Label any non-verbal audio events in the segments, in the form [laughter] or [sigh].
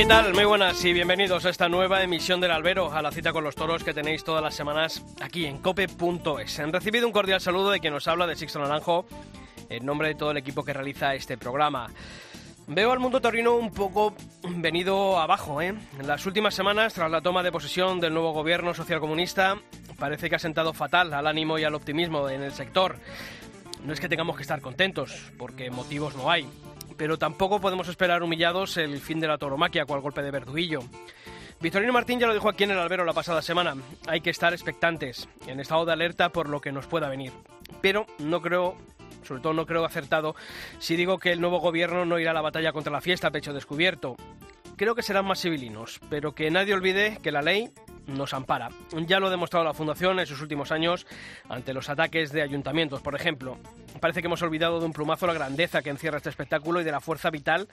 ¿Qué tal? Muy buenas y bienvenidos a esta nueva emisión del Albero, a la cita con los toros que tenéis todas las semanas aquí en cope.es. Han recibido un cordial saludo de quien nos habla de Sixto Naranjo, en nombre de todo el equipo que realiza este programa. Veo al mundo taurino un poco venido abajo, ¿eh? En las últimas semanas, tras la toma de posesión del nuevo gobierno socialcomunista, parece que ha sentado fatal al ánimo y al optimismo en el sector. No es que tengamos que estar contentos, porque motivos no hay, pero tampoco podemos esperar humillados el fin de la tauromaquia cual golpe de verduguillo. Victorino Martín ya lo dijo aquí en el albero la pasada semana. Hay que estar expectantes, en estado de alerta por lo que nos pueda venir. Pero no creo sobre todo no creo acertado si digo que el nuevo gobierno no irá a la batalla contra la fiesta a pecho descubierto. Creo que serán más civilinos, pero que nadie olvide que la ley nos ampara. Ya lo ha demostrado la Fundación en sus últimos años ante los ataques de ayuntamientos, por ejemplo. Parece que hemos olvidado de un plumazo la grandeza que encierra este espectáculo y de la fuerza vital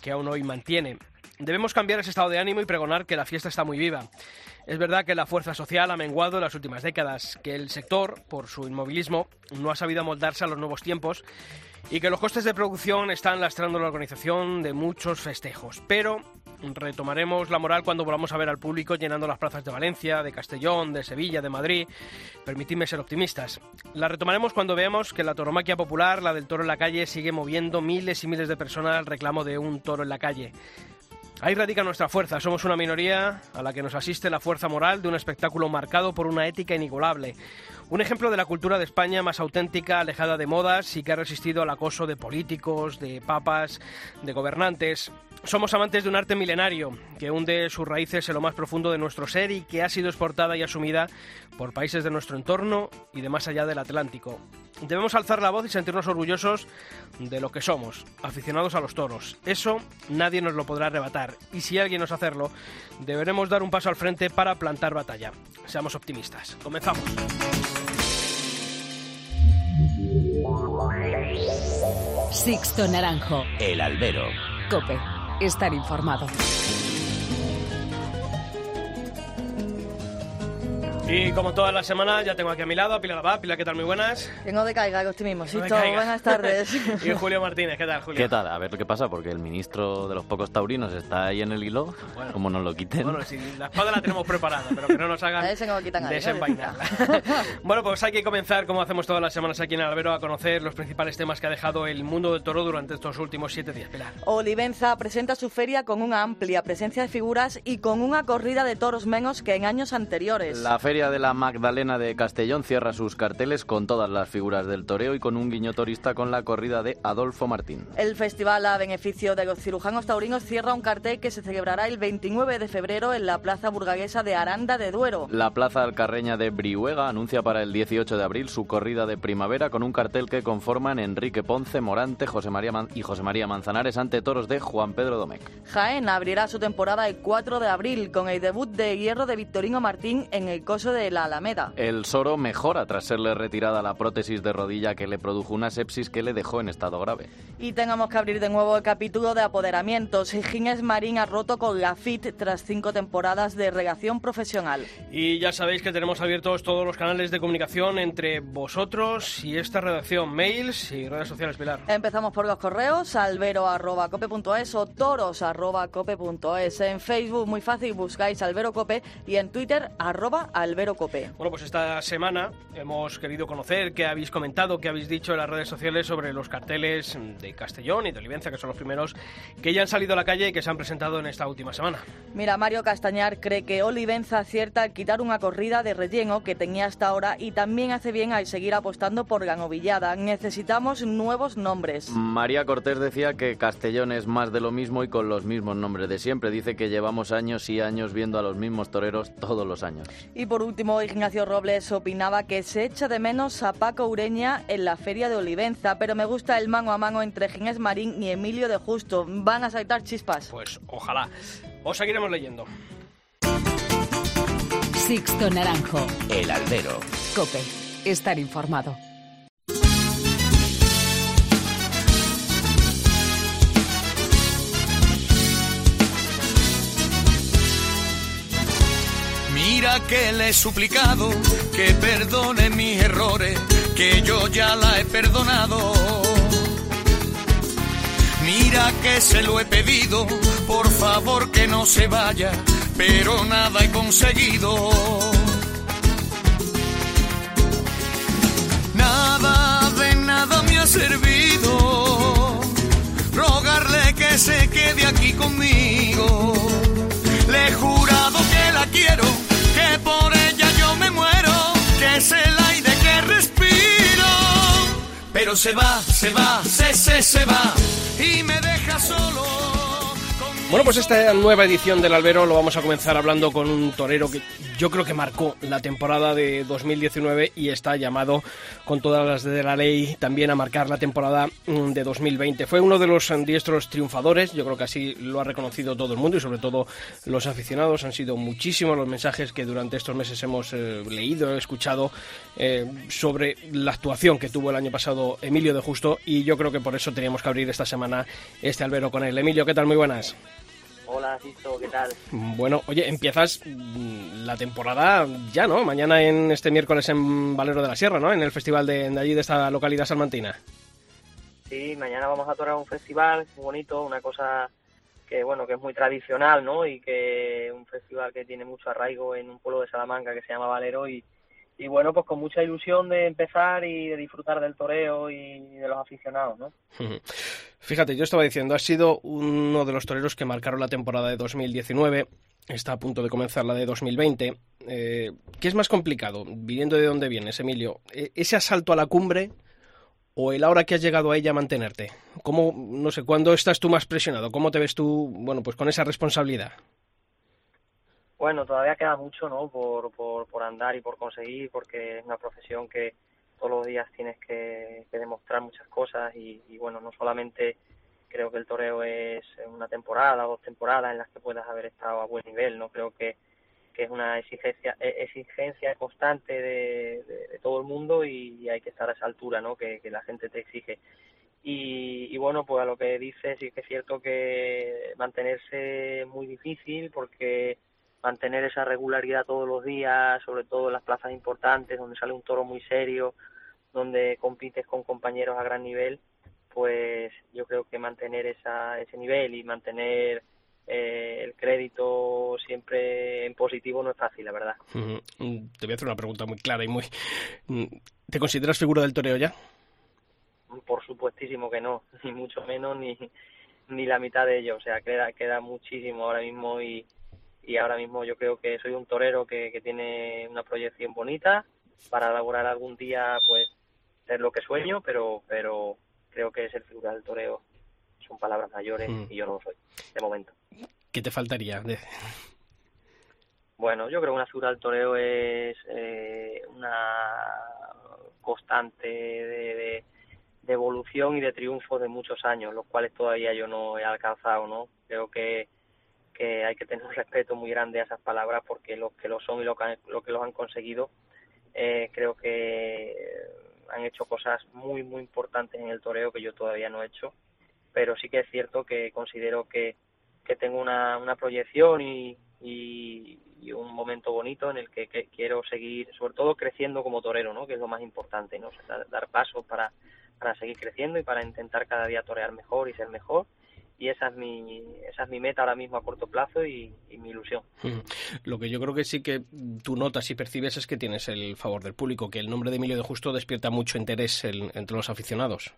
que aún hoy mantiene. Debemos cambiar ese estado de ánimo y pregonar que la fiesta está muy viva. Es verdad que la fuerza social ha menguado en las últimas décadas, que el sector, por su inmovilismo, no ha sabido amoldarse a los nuevos tiempos y que los costes de producción están lastrando la organización de muchos festejos. Pero retomaremos la moral cuando volvamos a ver al público llenando las plazas de Valencia, de Castellón, de Sevilla, de Madrid. Permitidme ser optimistas. La retomaremos cuando veamos que la toromaquia popular, la del toro en la calle, sigue moviendo miles y miles de personas al reclamo de un toro en la calle. Ahí radica nuestra fuerza. Somos una minoría a la que nos asiste la fuerza moral de un espectáculo marcado por una ética inigualable. Un ejemplo de la cultura de España más auténtica, alejada de modas y que ha resistido al acoso de políticos, de papas, de gobernantes. Somos amantes de un arte milenario que hunde sus raíces en lo más profundo de nuestro ser y que ha sido exportada y asumida por países de nuestro entorno y de más allá del Atlántico. Debemos alzar la voz y sentirnos orgullosos de lo que somos, aficionados a los toros. Eso nadie nos lo podrá arrebatar y si alguien nos hacerlo, deberemos dar un paso al frente para plantar batalla. Seamos optimistas. Comenzamos. Sixto Naranjo. El albero. Cope. Estar informado. Y como todas las semanas, ya tengo aquí a mi lado a Pilar Abad. Pilar, ¿qué tal? Muy buenas. Que no decaiga el optimismo. Sí, buenas tardes. [laughs] y Julio Martínez, ¿qué tal, Julio? ¿Qué tal? A ver qué pasa, porque el ministro de los pocos taurinos está ahí en el hilo, Bueno. como nos lo quiten. Bueno, si la espada la tenemos preparada, pero que no nos hagan no lo desenvainarla. [laughs] bueno, pues hay que comenzar, como hacemos todas las semanas aquí en Albero, a conocer los principales temas que ha dejado el mundo del toro durante estos últimos siete días. Pilar. Olivenza presenta su feria con una amplia presencia de figuras y con una corrida de toros menos que en años anteriores. La Feria de la Magdalena de Castellón cierra sus carteles con todas las figuras del toreo y con un guiño torista con la corrida de Adolfo Martín. El festival a beneficio de los cirujanos taurinos cierra un cartel que se celebrará el 29 de febrero en la plaza burgalesa de Aranda de Duero. La Plaza Alcarreña de Brihuega anuncia para el 18 de abril su corrida de primavera con un cartel que conforman Enrique Ponce, Morante José María Man- y José María Manzanares ante toros de Juan Pedro Domecq. Jaén abrirá su temporada el 4 de abril con el debut de hierro de Victorino Martín en el de la Alameda. El Soro mejora tras serle retirada la prótesis de rodilla que le produjo una sepsis que le dejó en estado grave. Y tengamos que abrir de nuevo el capítulo de apoderamientos. Ginés Marín ha roto con la FIT tras cinco temporadas de relación profesional. Y ya sabéis que tenemos abiertos todos los canales de comunicación entre vosotros y esta redacción, mails y redes sociales, Pilar. Empezamos por los correos, albero.cope.es o toros.cope.es. En Facebook, muy fácil, buscáis alberocope y en Twitter, arroba alberocope. Bueno, pues esta semana hemos querido conocer qué habéis comentado, qué habéis dicho en las redes sociales sobre los carteles de Castellón y de Olivenza, que son los primeros que ya han salido a la calle y que se han presentado en esta última semana. Mira, Mario Castañar cree que Olivenza acierta al quitar una corrida de relleno que tenía hasta ahora y también hace bien al seguir apostando por ganovillada. Necesitamos nuevos nombres. María Cortés decía que Castellón es más de lo mismo y con los mismos nombres de siempre. Dice que llevamos años y años viendo a los mismos toreros todos los años. Y por último, Ignacio Robles opinaba que se echa de menos a Paco Ureña en la feria de Olivenza, pero me gusta el mano a mano entre Ginés Marín y Emilio de Justo. Van a saltar chispas. Pues ojalá. Os seguiremos leyendo. Sixto Naranjo. El albero. Cope. Estar informado. Mira que le he suplicado que perdone mis errores, que yo ya la he perdonado. Mira que se lo he pedido, por favor que no se vaya, pero nada he conseguido. Nada de nada me ha servido rogarle que se quede aquí conmigo. Le he es el aire que respiro. Pero se va, se va, se, se, se va y me deja solo. Bueno, pues esta nueva edición del Albero lo vamos a comenzar hablando con un torero que yo creo que marcó la temporada de 2019 y está llamado con todas las de la ley también a marcar la temporada mm, de 2020. Fue uno de los diestros triunfadores, yo creo que así lo ha reconocido todo el mundo y sobre todo los aficionados. Han sido muchísimos los mensajes que durante estos meses hemos eh, leído, escuchado eh, sobre la actuación que tuvo el año pasado Emilio de Justo y yo creo que por eso teníamos que abrir esta semana este albero con él. Emilio, ¿qué tal? Muy buenas. Hola, Sisto, ¿qué tal? Bueno, oye, empiezas mm, la temporada ya, ¿no? Mañana en este miércoles en Valero de la Sierra, ¿no? En el festival de, de allí, de esta localidad salmantina. Sí, mañana vamos a tocar un festival muy bonito, una cosa que bueno, que es muy tradicional, ¿no? Y que un festival que tiene mucho arraigo en un pueblo de Salamanca que se llama Valero y, y bueno, pues con mucha ilusión de empezar y de disfrutar del toreo y de los aficionados, ¿no? Fíjate, yo estaba diciendo, has sido uno de los toreros que marcaron la temporada de 2019, está a punto de comenzar la de 2020. Eh, ¿Qué es más complicado, viniendo de dónde vienes, Emilio? ¿E- ¿Ese asalto a la cumbre o el ahora que has llegado a ella mantenerte? ¿Cómo, no sé, cuándo estás tú más presionado? ¿Cómo te ves tú, bueno, pues con esa responsabilidad? Bueno, todavía queda mucho, ¿no? Por, por, por andar y por conseguir, porque es una profesión que todos los días tienes que, que demostrar muchas cosas y, bueno, no solamente creo que el toreo es una temporada dos temporadas en las que puedas haber estado a buen nivel, ¿no? Creo que, que es una exigencia e- exigencia constante de, todo el mundo y, y hay que estar a esa altura, ¿no? Que, que la gente te exige. Y, y bueno, pues a lo que dices, sí que es cierto que mantenerse es muy difícil porque mantener esa regularidad todos los días, sobre todo en las plazas importantes, donde sale un toro muy serio, donde compites con compañeros a gran nivel, pues yo creo que mantener esa, ese nivel y mantener eh, el crédito siempre en positivo no es fácil, la verdad. Te voy a hacer una pregunta muy clara y muy... Mm, ¿Te consideras figura del toreo ya? Por supuestísimo que no, [laughs] ni mucho menos ni, ni la mitad de ello. O sea, queda, queda muchísimo ahora mismo y, y ahora mismo yo creo que soy un torero que, que tiene una proyección bonita para lograr algún día pues ser lo que sueño, pero pero creo que ser figura del toreo son palabras mayores Mm. y yo no lo soy, de momento. ¿Qué te faltaría? Bueno, yo creo que una figura del toreo es eh, una constante de, de- de evolución y de triunfo de muchos años, los cuales todavía yo no he alcanzado, ¿no? Creo que, que hay que tener un respeto muy grande a esas palabras porque los que lo son y los que, han- lo que los han conseguido, eh, creo que han hecho cosas muy, muy importantes en el toreo que yo todavía no he hecho, pero sí que es cierto que considero que, que tengo una, una proyección y, y, un momento bonito en el que, quiero seguir, sobre todo creciendo como torero, ¿no? que es lo más importante, ¿no? O dar, dar pasos para, para seguir creciendo y para intentar cada día torear mejor y ser mejor. Y esa es mi, esa es mi meta ahora mismo a corto plazo y, y mi ilusión. Lo que yo creo que sí que tú notas y percibes es que tienes el favor del público, que el nombre de Emilio de Justo despierta mucho interés en- entre los aficionados.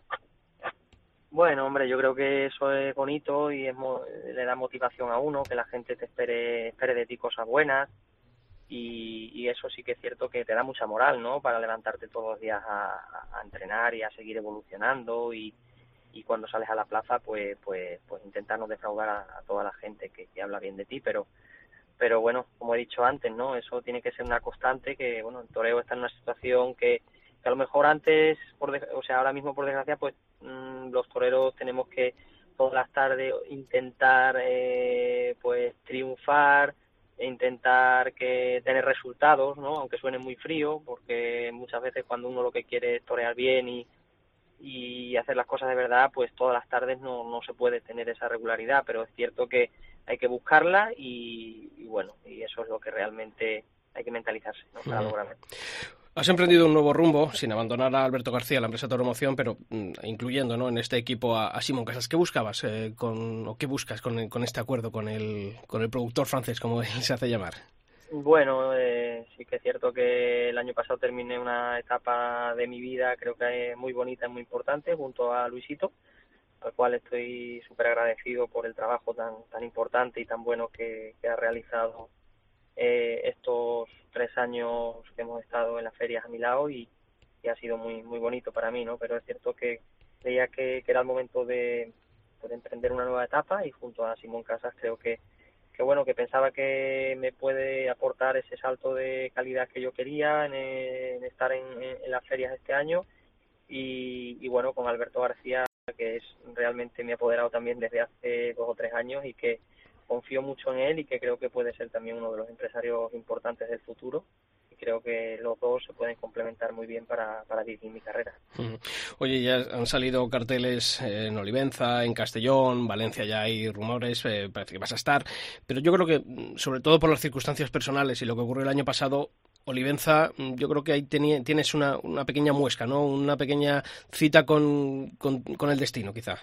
Bueno, hombre, yo creo que eso es bonito y es le da motivación a uno, que la gente te espere, espere de ti cosas buenas y, y eso sí que es cierto que te da mucha moral, ¿no? Para levantarte todos los días a, a entrenar y a seguir evolucionando y, y cuando sales a la plaza, pues, pues, pues intentar no defraudar a, toda la gente que, que habla bien de ti, pero pero bueno, como he dicho antes, ¿no? Eso tiene que ser una constante que, bueno, el toreo está en una situación que, que a lo mejor antes, por des- o sea, ahora mismo por desgracia, pues mm, los toreros tenemos que todas las tardes intentar eh, pues triunfar e intentar que tener resultados, ¿no? Aunque suene muy frío, porque muchas veces cuando uno lo que quiere es torear bien y, y hacer las cosas de verdad, pues todas las tardes no, no se puede tener esa regularidad, pero es cierto que hay que buscarla y, bueno, y eso es lo que realmente hay que mentalizarse ¿no? para lograrlo. Has emprendido un nuevo rumbo sin abandonar a Alberto García, la empresa de automoción, pero mm, incluyendo ¿no? en este equipo a, Simón Casas. ¿Qué buscabas eh, con, o qué buscas con, con, este acuerdo con el, con el productor francés, como [laughs] él se hace llamar? Bueno, eh, sí que es cierto que el año pasado terminé una etapa de mi vida, creo que es muy bonita y muy importante, junto a Luisito, al cual estoy súper agradecido por el trabajo tan, tan importante y tan bueno que, que ha realizado eh, estos tres años que hemos estado en las ferias a mi lado y, ha sido muy muy bonito para mí, ¿no? Pero es cierto que creía que, era el momento de, emprender una nueva etapa y junto a Simón Casas creo que, que bueno, que pensaba que me puede aportar ese salto de calidad que yo quería en, estar en, las ferias este año. Y, y bueno, con Alberto García que es realmente mi apoderado también desde hace dos o tres años y que confío mucho en él y que creo que puede ser también uno de los empresarios importantes del futuro creo que los dos se pueden complementar muy bien para, para dirigir mi carrera. Oye, ya han salido carteles en Olivenza, en Castellón, Valencia ya hay rumores, eh, parece que vas a estar, pero yo creo que, mm, sobre todo por las circunstancias personales y lo que ocurrió el año pasado, Olivenza, mm, yo creo que ahí tienes una, una pequeña muesca, ¿no? Una pequeña cita con, con el destino, quizá.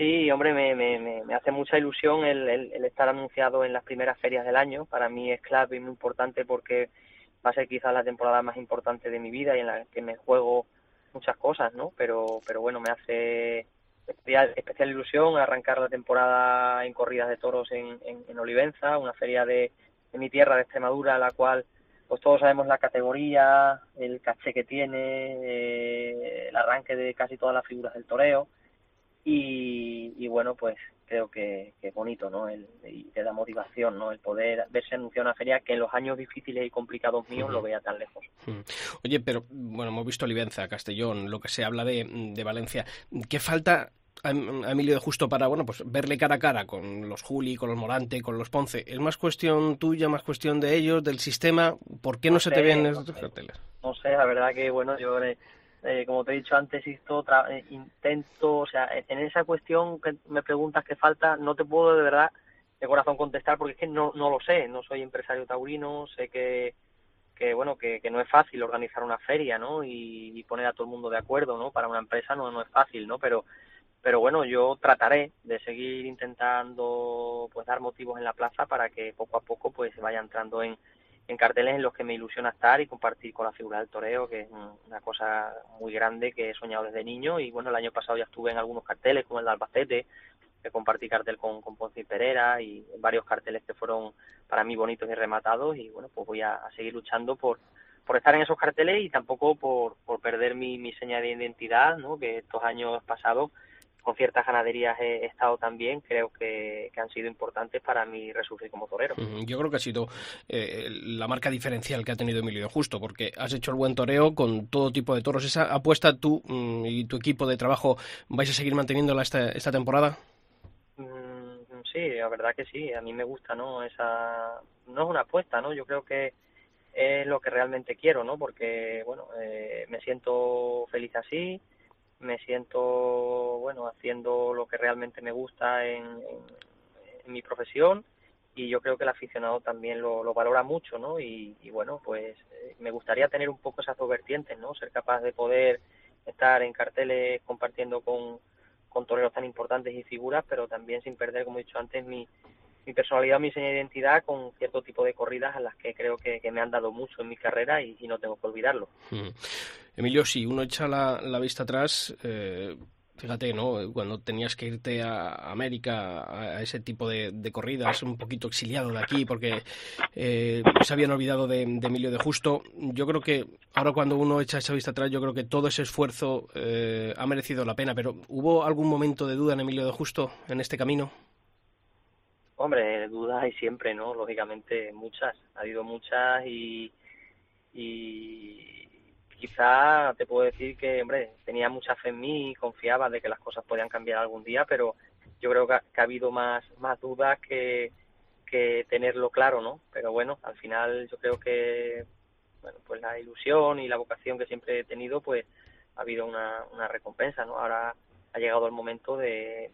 Sí, hombre, me, me, me hace mucha ilusión el, el, estar anunciado en las primeras ferias del año. Para mí es clave y muy importante porque va a ser quizás la temporada más importante de mi vida y en la que me juego muchas cosas, ¿no? Pero, pero bueno, me hace especial, especial ilusión arrancar la temporada en corridas de toros en, en, Olivenza, una feria de, de mi tierra, de Extremadura, la cual pues todos sabemos la categoría, el caché que tiene, eh, el arranque de casi todas las figuras del toreo y, bueno, pues creo que, es bonito, ¿no? El, y te da motivación, ¿no? El poder verse anunciar una feria que en los años difíciles y complicados míos lo vea tan lejos. Oye, pero bueno, hemos visto Olivenza, Castellón, lo que se habla de, de Valencia. ¿Qué falta a Emilio de Justo para bueno pues verle cara a cara con los Juli, con los Morante, con los Ponce. ¿Es más cuestión tuya, más cuestión de ellos, del sistema? ¿Por qué no, se te ven estos carteles? No sé, la verdad que bueno, yo eh, como te he dicho antes, eh, intento, o sea, en esa cuestión que me preguntas qué falta, no te puedo de verdad de corazón contestar porque es que no, no lo sé, no soy empresario taurino, sé que, que bueno, que, que no es fácil organizar una feria, ¿no? Y, poner a todo el mundo de acuerdo, ¿no? Para una empresa no, no es fácil, ¿no? Pero, pero bueno, yo trataré de seguir intentando pues dar motivos en la plaza para que poco a poco pues se vaya entrando en, en carteles en los que me ilusiona estar y compartir con la figura del toreo, que es una cosa muy grande que he soñado desde niño. Y bueno, el año pasado ya estuve en algunos carteles, como el de Albacete, que compartí cartel con, con Ponce y Pereira, y varios carteles que fueron para mí bonitos y rematados. Y bueno, pues voy a, seguir luchando por, por estar en esos carteles y tampoco por, por perder mi, mi seña de identidad, ¿no? que estos años pasados con ciertas ganaderías he, estado también, creo que, han sido importantes para mi resurgir como torero. Yo creo que ha sido eh, la marca diferencial que ha tenido Emilio Justo, porque has hecho el buen toreo con todo tipo de toros. ¿Esa apuesta tú mm, y tu equipo de trabajo vais a seguir manteniéndola esta, esta temporada? Mm, sí, la verdad que sí. A mí me gusta, ¿no? Esa no es una apuesta, ¿no? Yo creo que es lo que realmente quiero, ¿no? Porque, bueno, eh, me siento feliz así me siento bueno haciendo lo que realmente me gusta en, mi profesión y yo creo que el aficionado también lo, valora mucho no y, bueno pues eh, me gustaría tener un poco esas dos vertientes no ser capaz de poder estar en carteles compartiendo con, con toreros tan importantes y figuras pero también sin perder como he dicho antes mi mi personalidad, mi señal de identidad con cierto tipo de corridas a las que creo que, me han dado mucho en mi carrera y, no tengo que olvidarlo. Hmm. Emilio, si uno echa la, vista atrás, eh, fíjate, ¿no? Cuando tenías que irte a América a ese tipo de, corridas, un poquito exiliado de aquí porque eh, se habían olvidado de, Emilio de Justo. Yo creo que ahora cuando uno echa esa vista atrás, yo creo que todo ese esfuerzo eh, ha merecido la pena. Pero ¿hubo algún momento de duda en Emilio de Justo en este camino? Hombre, dudas hay siempre, ¿no? Lógicamente muchas. Ha habido muchas y, y quizá te puedo decir que, hombre, tenía mucha fe en mí y confiaba de que las cosas podían cambiar algún día, pero yo creo que ha, habido más, más dudas que, que tenerlo claro, ¿no? Pero bueno, al final yo creo que, bueno, pues la ilusión y la vocación que siempre he tenido, pues ha habido una, una recompensa, ¿no? Ahora ha llegado el momento de,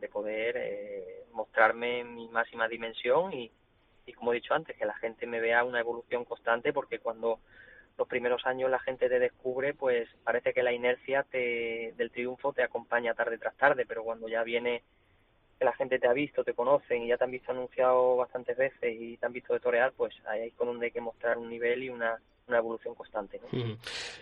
de poder eh, mostrarme mi máxima dimensión y, y como he dicho antes, que la gente me vea una evolución constante porque cuando los primeros años la gente te descubre, pues parece que la inercia te, del triunfo te acompaña tarde tras tarde, pero cuando ya viene que la gente te ha visto, te conocen y ya te han visto anunciado bastantes veces y te han visto de torear, pues ahí es con donde hay que mostrar un nivel y una, una evolución constante.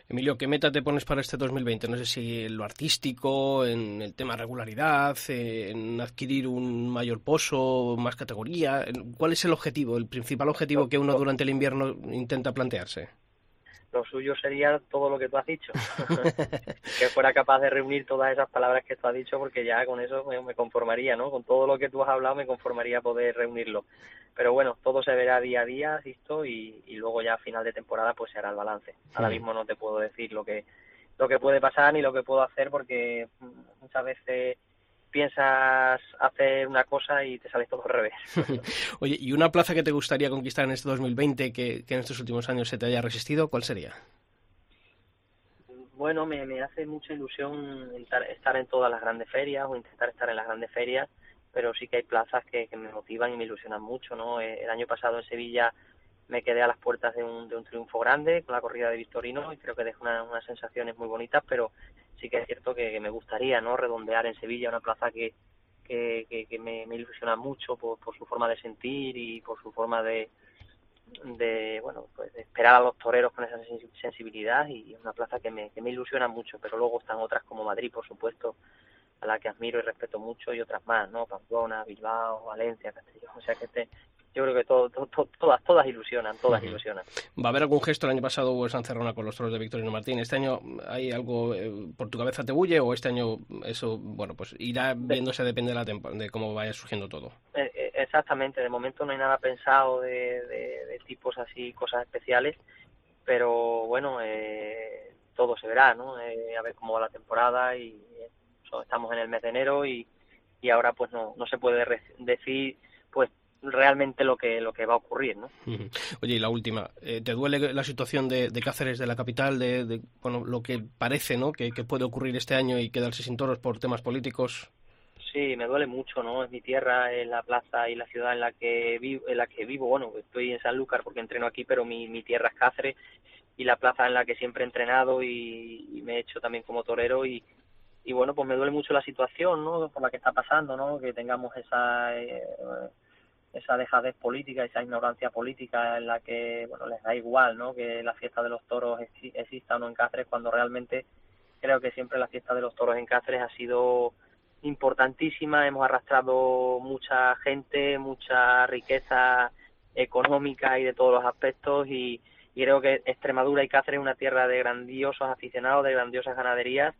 Emilio, ¿qué meta te pones para este 2020? No sé si en lo artístico, en el tema regularidad, en adquirir un mayor pozo, más categoría. ¿Cuál es el objetivo, el principal objetivo que uno durante el invierno intenta plantearse? Lo suyo sería todo lo que tú has dicho. [laughs] que fuera capaz de reunir todas esas palabras que tú has dicho, porque ya con eso me, conformaría, ¿no? Con todo lo que tú has hablado me conformaría poder reunirlo. Pero bueno, todo se verá día a día, ¿listo? Y, y luego ya a final de temporada pues se hará el balance. Ahora mismo no te puedo decir lo que lo que puede pasar ni lo que puedo hacer porque muchas veces piensas hacer una cosa y te sale todo al revés. [laughs] Oye, ¿y una plaza que te gustaría conquistar en este 2020 que, que en estos últimos años se te haya resistido, cuál sería? Bueno, me, me hace mucha ilusión estar, en todas las grandes ferias o intentar estar en las grandes ferias, pero sí que hay plazas que, que me motivan y me ilusionan mucho, ¿no? Eh, el año pasado en Sevilla me quedé a las puertas de un, de un triunfo grande con la corrida de Victorino y creo que dejó unas sensaciones muy bonitas, pero sí que es cierto que, me gustaría no redondear en Sevilla una plaza que, que, que, me, ilusiona mucho por, por, su forma de sentir y por su forma de, de bueno pues de esperar a los toreros con esa sensibilidad y una plaza que me, que me ilusiona mucho pero luego están otras como Madrid por supuesto a la que admiro y respeto mucho y otras más no Pamplona Bilbao Valencia Castellón o sea que este yo creo que todo, todas, todas ilusionan, todas ilusionan. ¿Va a haber algún gesto? El año pasado hubo San Cerrona con los toros de Victorino Martín. ¿Este año hay algo eh, por tu cabeza te bulle o este año eso, bueno, pues irá viéndose, depende de, la de cómo vaya surgiendo todo? Eh, eh, exactamente, de momento no hay nada pensado de, de, tipos así, cosas especiales, pero bueno, todo se verá, ¿no? a ver cómo va la temporada y estamos en el mes de enero y, y ahora pues no, no se puede decir pues realmente lo que lo que va a ocurrir, ¿no? Oye, y la última, eh, ¿te duele la situación de, Cáceres, de la capital, de, bueno, lo que parece, ¿no? Que, puede ocurrir este año y quedarse sin toros por temas políticos? Sí, me duele mucho, ¿no? Es mi tierra, es la plaza y la ciudad en la que vivo, en la que vivo. Bueno, estoy en Sanlúcar porque entreno aquí, pero mi, mi tierra es Cáceres y la plaza en la que siempre he entrenado y, me he hecho también como torero y, y bueno, pues me duele mucho la situación, ¿no? Por la que está pasando, ¿no? Que tengamos esa eh, esa dejadez política, esa ignorancia política en la que, bueno, les da igual, ¿no? Que la fiesta de los toros exista o no en Cáceres, cuando realmente creo que siempre la fiesta de los toros en Cáceres ha sido importantísima, hemos arrastrado mucha gente, mucha riqueza económica y de todos los aspectos y, creo que Extremadura y Cáceres es una tierra de grandiosos aficionados, de grandiosas ganaderías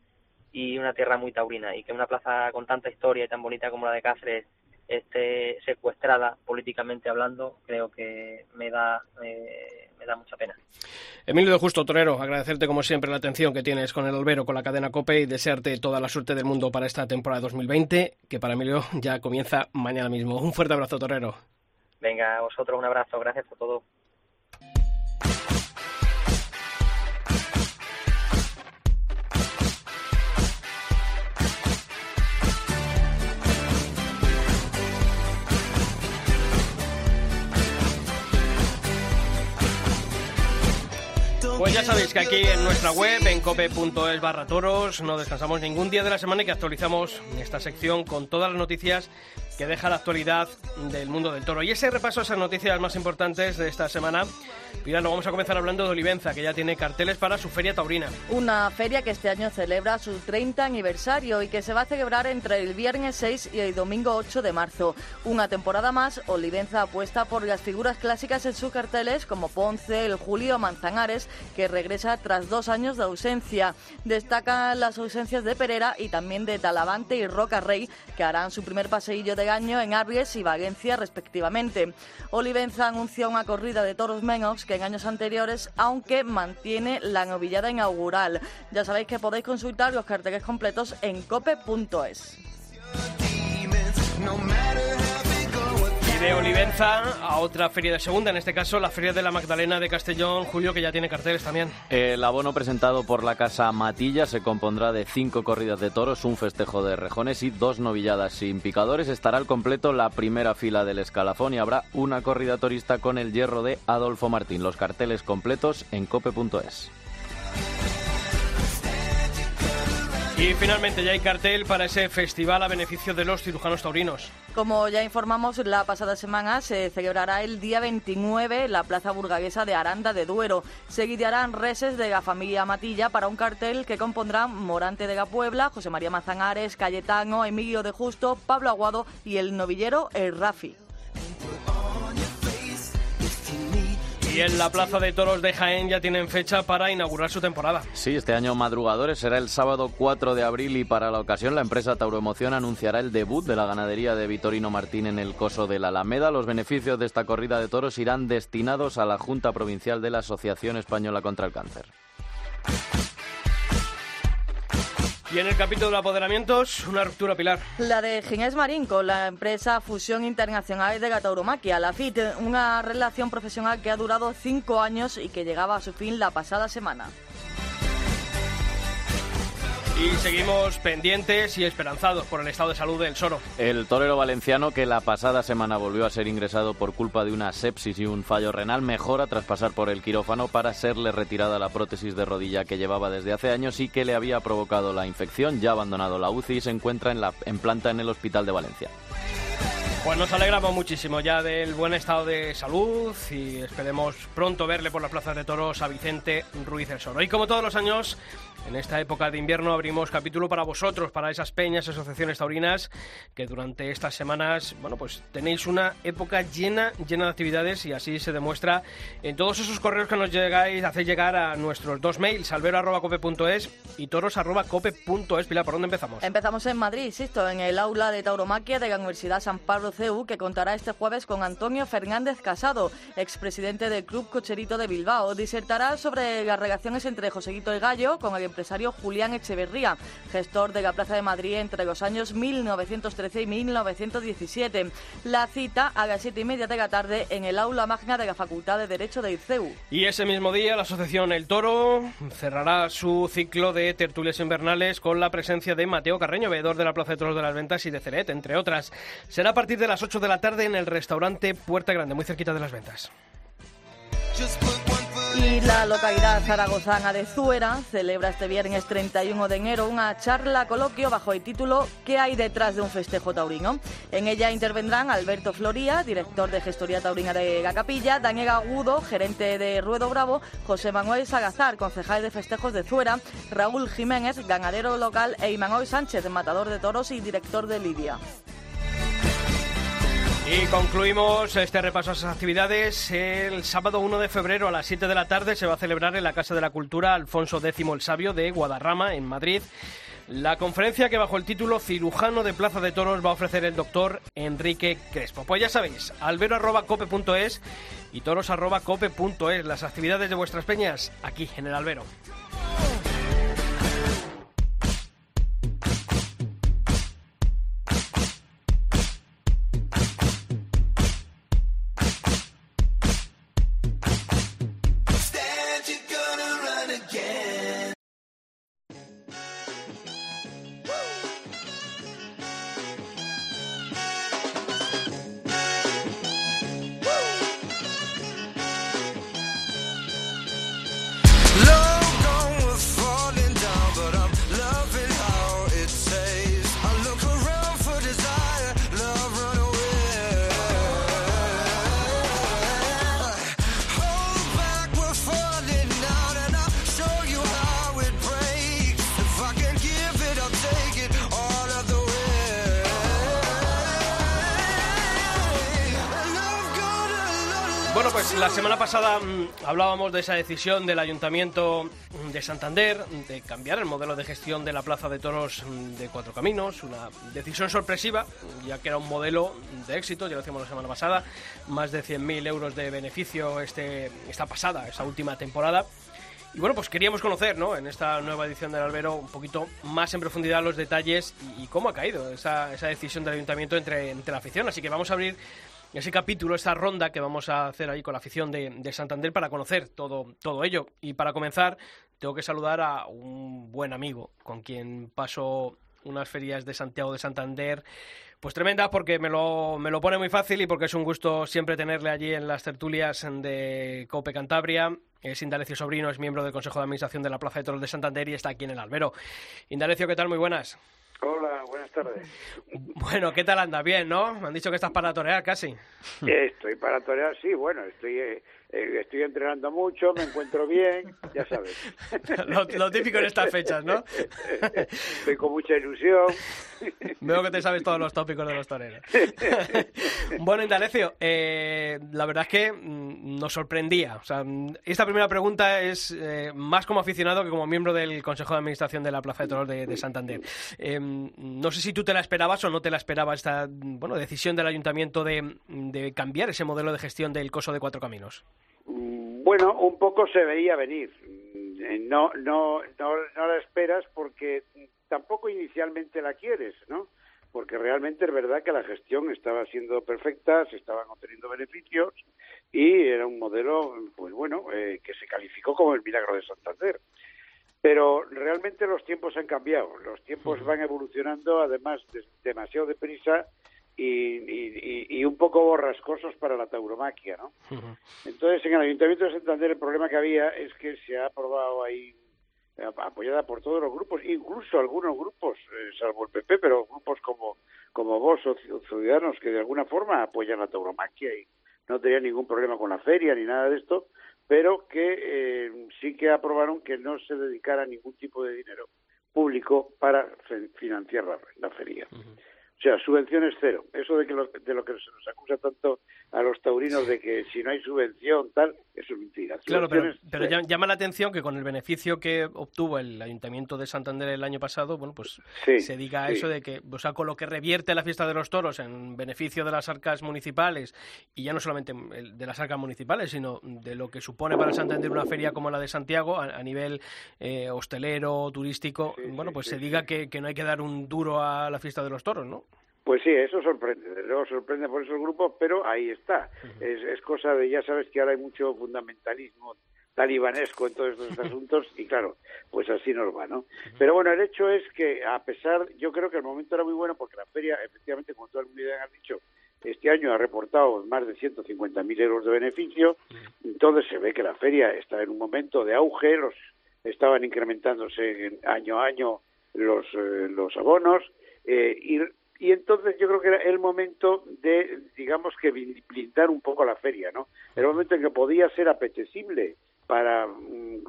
y una tierra muy taurina y que una plaza con tanta historia y tan bonita como la de Cáceres esté secuestrada políticamente hablando, creo que me da, eh, me da mucha pena. Emilio de Justo Torero, agradecerte como siempre la atención que tienes con el albero, con la cadena COPE y desearte toda la suerte del mundo para esta temporada 2020, que para Emilio [laughs] ya comienza mañana mismo. Un fuerte abrazo, Torero. Venga, a vosotros un abrazo, gracias por todo. Pues ya sabéis que aquí en nuestra web, en cope.es barra toros, no descansamos ningún día de la semana y que actualizamos esta sección con todas las noticias que deja la actualidad del mundo del toro. Y ese repaso a esas noticias más importantes de esta semana, Pirano, vamos a comenzar hablando de Olivenza, que ya tiene carteles para su feria taurina. Una feria que este año celebra su 30 aniversario y que se va a celebrar entre el viernes 6 y el domingo 8 de marzo. Una temporada más, Olivenza apuesta por las figuras clásicas en sus carteles, como Ponce, el Julio Manzanares, que regresa tras dos años de ausencia. Destacan las ausencias de Pereira y también de Talavante y Roca Rey, que harán su primer paseillo de Legaño en Arries y Valencia respectivamente. Olivenza anunció una corrida de toros menos que en años anteriores, aunque mantiene la novillada inaugural. Ya sabéis que podéis consultar los carteles completos en cope.es. de Olivenza a otra feria de segunda, en este caso la Feria de la Magdalena de Castellón, Julio, que ya tiene carteles también. El abono presentado por la Casa Matilla se compondrá de cinco corridas de toros, un festejo de rejones y dos novilladas sin picadores. Estará al completo la primera fila del escalafón y habrá una corrida torista con el hierro de Adolfo Martín. Los carteles completos en cope.es. Y finalmente ya hay cartel para ese festival a beneficio de los cirujanos taurinos. Como ya informamos, la pasada semana se celebrará el día 29 en la Plaza Burgaguesa de Aranda de Duero. Seguirán reses de la familia Matilla para un cartel que compondrán Morante de la Puebla, José María Mazanares, Cayetano, Emilio de Justo, Pablo Aguado y el novillero El Rafi. Y en la Plaza de Toros de Jaén ya tienen fecha para inaugurar su temporada. Sí, este año Madrugadores será el sábado 4 de abril y para la ocasión la empresa Tauroemoción anunciará el debut de la ganadería de Vitorino Martín en el coso de la Alameda. Los beneficios de esta corrida de toros irán destinados a la Junta Provincial de la Asociación Española contra el Cáncer. Y en el capítulo de apoderamientos, una ruptura pilar. La de Ginés Marín con la empresa Fusión Internacional de la Tauromaquia, la FIT, una relación profesional que ha durado cinco años y que llegaba a su fin la pasada semana. Y seguimos pendientes y esperanzados por el estado de salud del Soro. El torero valenciano, que la pasada semana volvió a ser ingresado por culpa de una sepsis y un fallo renal, mejora tras pasar por el quirófano para serle retirada la prótesis de rodilla que llevaba desde hace años y que le había provocado la infección. Ya ha abandonado la UCI y se encuentra en, la, en planta en el Hospital de Valencia. Pues nos alegramos muchísimo ya del buen estado de salud y esperemos pronto verle por las plazas de toros a Vicente Ruiz del Soro. Y como todos los años, en esta época de invierno abrimos capítulo para vosotros, para esas peñas, asociaciones taurinas, que durante estas semanas, bueno, pues tenéis una época llena, llena de actividades y así se demuestra en todos esos correos que nos llegáis, hacéis llegar a nuestros dos mails, albero.cope.es y toros.cope.es. Pilar, ¿por dónde empezamos? Empezamos en Madrid, insisto, en el aula de tauromaquia de la Universidad San Pablo CEU, que contará este jueves con Antonio Fernández Casado, expresidente del Club Cocherito de Bilbao. Disertará sobre las relaciones entre Joseguito y Gallo con el empresario Julián Echeverría, gestor de la Plaza de Madrid entre los años 1913 y 1917. La cita a las siete y media de la tarde en el aula magna de la Facultad de Derecho de CEU. Y ese mismo día la Asociación El Toro cerrará su ciclo de tertulias invernales con la presencia de Mateo Carreño, veedor de la Plaza de Toros de las Ventas y de Ceret, entre otras. Será a partir de las 8 de la tarde en el restaurante Puerta Grande, muy cerquita de las ventas. Y la localidad zaragozana de Zuera celebra este viernes 31 de enero una charla coloquio bajo el título ¿Qué hay detrás de un festejo taurino? En ella intervendrán Alberto Floría, director de gestoría taurina de la capilla, Daniel Agudo, gerente de Ruedo Bravo, José Manuel Sagazar, concejal de festejos de Zuera, Raúl Jiménez, ganadero local e Imanol Sánchez, matador de toros y director de Lidia. Y concluimos este repaso a esas actividades. El sábado 1 de febrero a las 7 de la tarde se va a celebrar en la Casa de la Cultura Alfonso X el Sabio de Guadarrama, en Madrid. La conferencia que bajo el título Cirujano de Plaza de Toros va a ofrecer el doctor Enrique Crespo. Pues ya sabéis, albero.cope.es y toros.cope.es. Las actividades de vuestras peñas aquí en el albero. Hablábamos de esa decisión del Ayuntamiento de Santander de cambiar el modelo de gestión de la Plaza de Toros de Cuatro Caminos, una decisión sorpresiva, ya que era un modelo de éxito, ya lo decíamos la semana pasada, más de 100.000 euros de beneficio este, esta pasada, esa última temporada. Y bueno, pues queríamos conocer, ¿no? En esta nueva edición del Albero un poquito más en profundidad los detalles y, y cómo ha caído esa, esa, decisión del ayuntamiento entre, entre la afición. Así que vamos a abrir ese capítulo, esta ronda que vamos a hacer ahí con la afición de, de, Santander para conocer todo, todo ello. Y para comenzar, tengo que saludar a un buen amigo con quien paso unas ferias de Santiago de Santander pues tremenda porque me lo, me lo pone muy fácil y porque es un gusto siempre tenerle allí en las tertulias de Cope Cantabria. Es Indalecio Sobrino, es miembro del Consejo de Administración de la Plaza de Toros de Santander y está aquí en el Albero. Indalecio, ¿qué tal? Muy buenas. Hola, buenas tardes. Bueno, ¿qué tal anda? Bien, ¿no? Me han dicho que estás para torear casi. Estoy para torear, sí, bueno, estoy, eh, estoy entrenando mucho, me encuentro bien, ya sabes. [laughs] lo, lo, típico en estas fechas, ¿no? [laughs] estoy con mucha ilusión. [laughs] Veo que te sabes todos los tópicos de los toreros. [laughs] bueno, Indalecio, eh, la verdad es que mm, nos sorprendía. O sea, esta primera pregunta es eh, más como aficionado que como miembro del Consejo de Administración de la Plaza de Toros de, de Santander. Eh, no sé si tú te la esperabas o no te la esperabas esta bueno, decisión del ayuntamiento de, de cambiar ese modelo de gestión del coso de cuatro caminos. Bueno, un poco se veía venir. No, no, no, no la esperas porque tampoco inicialmente la quieres, ¿no? Porque realmente es verdad que la gestión estaba siendo perfecta, se estaban obteniendo beneficios y era un modelo, pues bueno, eh, que se calificó como el milagro de Santander. Pero realmente los tiempos han cambiado, los tiempos van evolucionando, además de, demasiado deprisa y, y, y, un poco borrascosos para la tauromaquia, ¿no? Entonces, en el Ayuntamiento de Santander el problema que había es que se ha aprobado ahí apoyada por todos los grupos, incluso algunos grupos, eh, salvo el PP, pero grupos como, como vos ciudadanos que de alguna forma apoyan la tauromaquia y no tenían ningún problema con la feria ni nada de esto, pero que eh, sí que aprobaron que no se dedicara ningún tipo de dinero público para financiar la, feria. O sea, subvenciones cero. Eso de que lo, de lo que se nos acusa tanto a los taurinos de que si no hay subvención, tal, eso es mentira. Claro, pero, pero llama la atención que con el beneficio que obtuvo el Ayuntamiento de Santander el año pasado, bueno, pues sí, se diga sí. eso de que, o sea, con lo que revierte la fiesta de los toros en beneficio de las arcas municipales, y ya no solamente de las arcas municipales, sino de lo que supone para Santander una feria como la de Santiago, a, a nivel eh, hostelero, turístico, Sí, bueno, pues se diga que, que no hay que dar un duro a la fiesta de los toros, ¿no? Pues sí, eso sorprende, desde luego sorprende por esos grupos, pero ahí está. es, es cosa de, ya sabes que ahora hay mucho fundamentalismo talibanesco en todos estos [laughs] asuntos y claro, pues así nos va, ¿no? Pero bueno, el hecho es que a pesar, yo creo que el momento era muy bueno porque la feria, efectivamente, como todo el mundo ha dicho, este año ha reportado más de 150.000 euros de beneficio, entonces se ve que la feria está en un momento de auge, los estaban incrementándose año a año los, eh, los abonos, eh, y y entonces yo creo que era el momento de, digamos que blindar un poco la feria, ¿no? El momento en que podía ser apetecible para mm,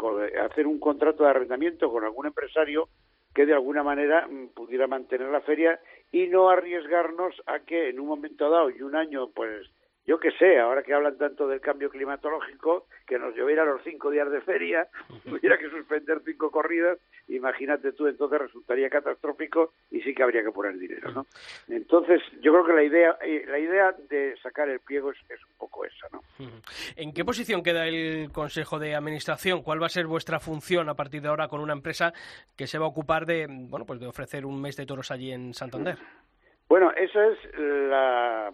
hacer un contrato de arrendamiento con algún empresario que de alguna manera mm, pudiera mantener la feria y no arriesgarnos a que en un momento dado y un año, pues yo qué sé, ahora que hablan tanto del cambio climatológico, que nos lloviera los cinco días de feria, [laughs] hubiera que suspender cinco corridas, imagínate tú, entonces resultaría catastrófico y sí que habría que poner dinero, ¿no? Entonces, yo creo que la idea, eh, la idea de sacar el pliego es, es un poco esa, ¿no? ¿En qué posición queda el Consejo de Administración? ¿Cuál va a ser vuestra función a partir de ahora con una empresa que se va a ocupar de, bueno, pues de ofrecer un mes de toros allí en Santander? Bueno, esa es la,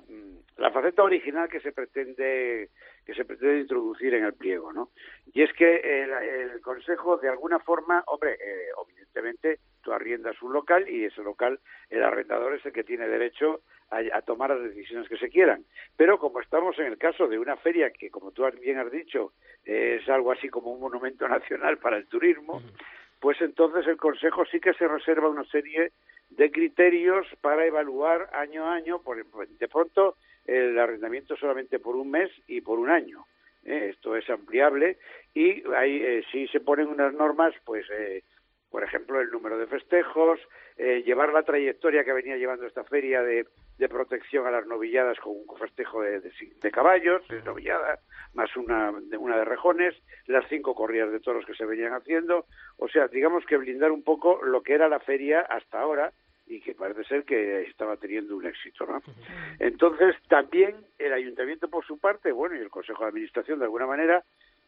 la faceta original que se pretende que se pretende introducir en el pliego, ¿no? Y es que el, el Consejo, de alguna forma, hombre, eh, evidentemente tú arriendas un local y ese local, el arrendador es el que tiene derecho a, a, tomar las decisiones que se quieran. Pero como estamos en el caso de una feria que, como tú bien has dicho, eh, es algo así como un monumento nacional para el turismo, pues entonces el Consejo sí que se reserva una serie de criterios para evaluar año a año, por, de pronto el arrendamiento solamente por un mes y por un año. ¿eh? Esto es ampliable y ahí eh, sí se ponen unas normas pues eh, por ejemplo, el número de festejos, eh, llevar la trayectoria que venía llevando esta feria de, de protección a las novilladas con un festejo de, de, caballos, de novillada, más una de, una de rejones, las cinco corridas de toros que se venían haciendo, o sea, digamos que blindar un poco lo que era la feria hasta ahora, y que parece ser que estaba teniendo un éxito, ¿no? Entonces, también el ayuntamiento por su parte, bueno, y el Consejo de Administración de alguna manera,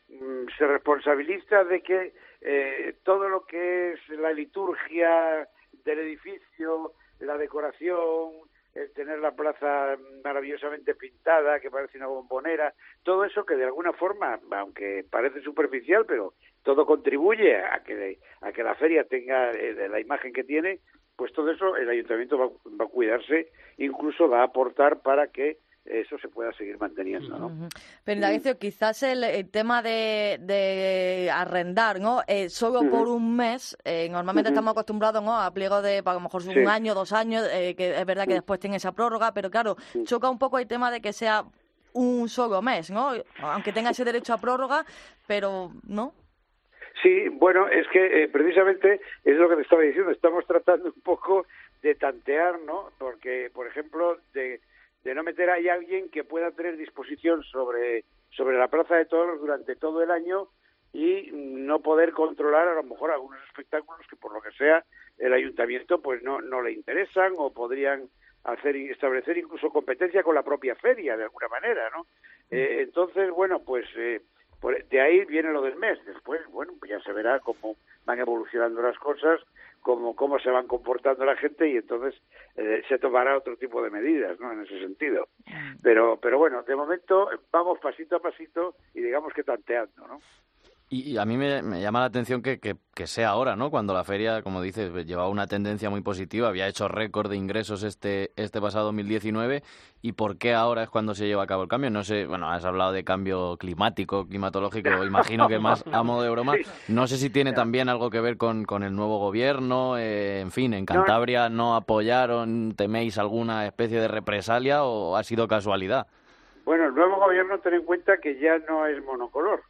mm, se responsabiliza de que eh, todo lo que es la liturgia del edificio, la decoración, el tener la plaza maravillosamente pintada, que parece una bombonera, todo eso que de alguna forma, aunque parece superficial, pero todo contribuye a que, a que la feria tenga eh, la imagen que tiene, pues todo eso el ayuntamiento va, va, a cuidarse, incluso va a aportar para que eso se pueda seguir manteniendo, ¿no? Pero Davicio, quizás el, tema de, de, arrendar, ¿no? Eh, solo por un mes, eh, normalmente estamos acostumbrados, ¿no? A pliego de, a lo mejor un año, dos años, eh, que es verdad que después tiene esa prórroga, pero claro, choca un poco el tema de que sea un solo mes, ¿no? Aunque tenga ese derecho a prórroga, pero, ¿no? Sí, bueno, es que precisamente es lo que te estaba diciendo, estamos tratando un poco de tantear, ¿no? Porque, por ejemplo, de de no meter ahí a alguien que pueda tener disposición sobre, sobre la Plaza de Toros durante todo el año y no poder controlar a lo mejor algunos espectáculos que por lo que sea el ayuntamiento pues no, no le interesan o podrían hacer establecer incluso competencia con la propia feria de alguna manera, ¿no? Eh, entonces, bueno, pues eh, de ahí viene lo del mes. Después, bueno, pues ya se verá cómo van evolucionando las cosas cómo, cómo se van comportando la gente y entonces eh, se tomará otro tipo de medidas, ¿no? En ese sentido. Mm. Pero, pero bueno, de momento vamos pasito a pasito y digamos que tanteando, ¿no? Y, a mí me, llama la atención que, que, sea ahora, ¿no? Cuando la feria, como dices, llevaba una tendencia muy positiva, había hecho récord de ingresos este, este pasado 2019, ¿y por qué ahora es cuando se lleva a cabo el cambio? No sé, bueno, has hablado de cambio climático, climatológico, [laughs] imagino que más a modo de broma. No sé si tiene también algo que ver con, con el nuevo gobierno, eh, en fin, en Cantabria no apoyaron, teméis alguna especie de represalia o ha sido casualidad. Bueno, el nuevo gobierno, ten en cuenta que ya no es monocolor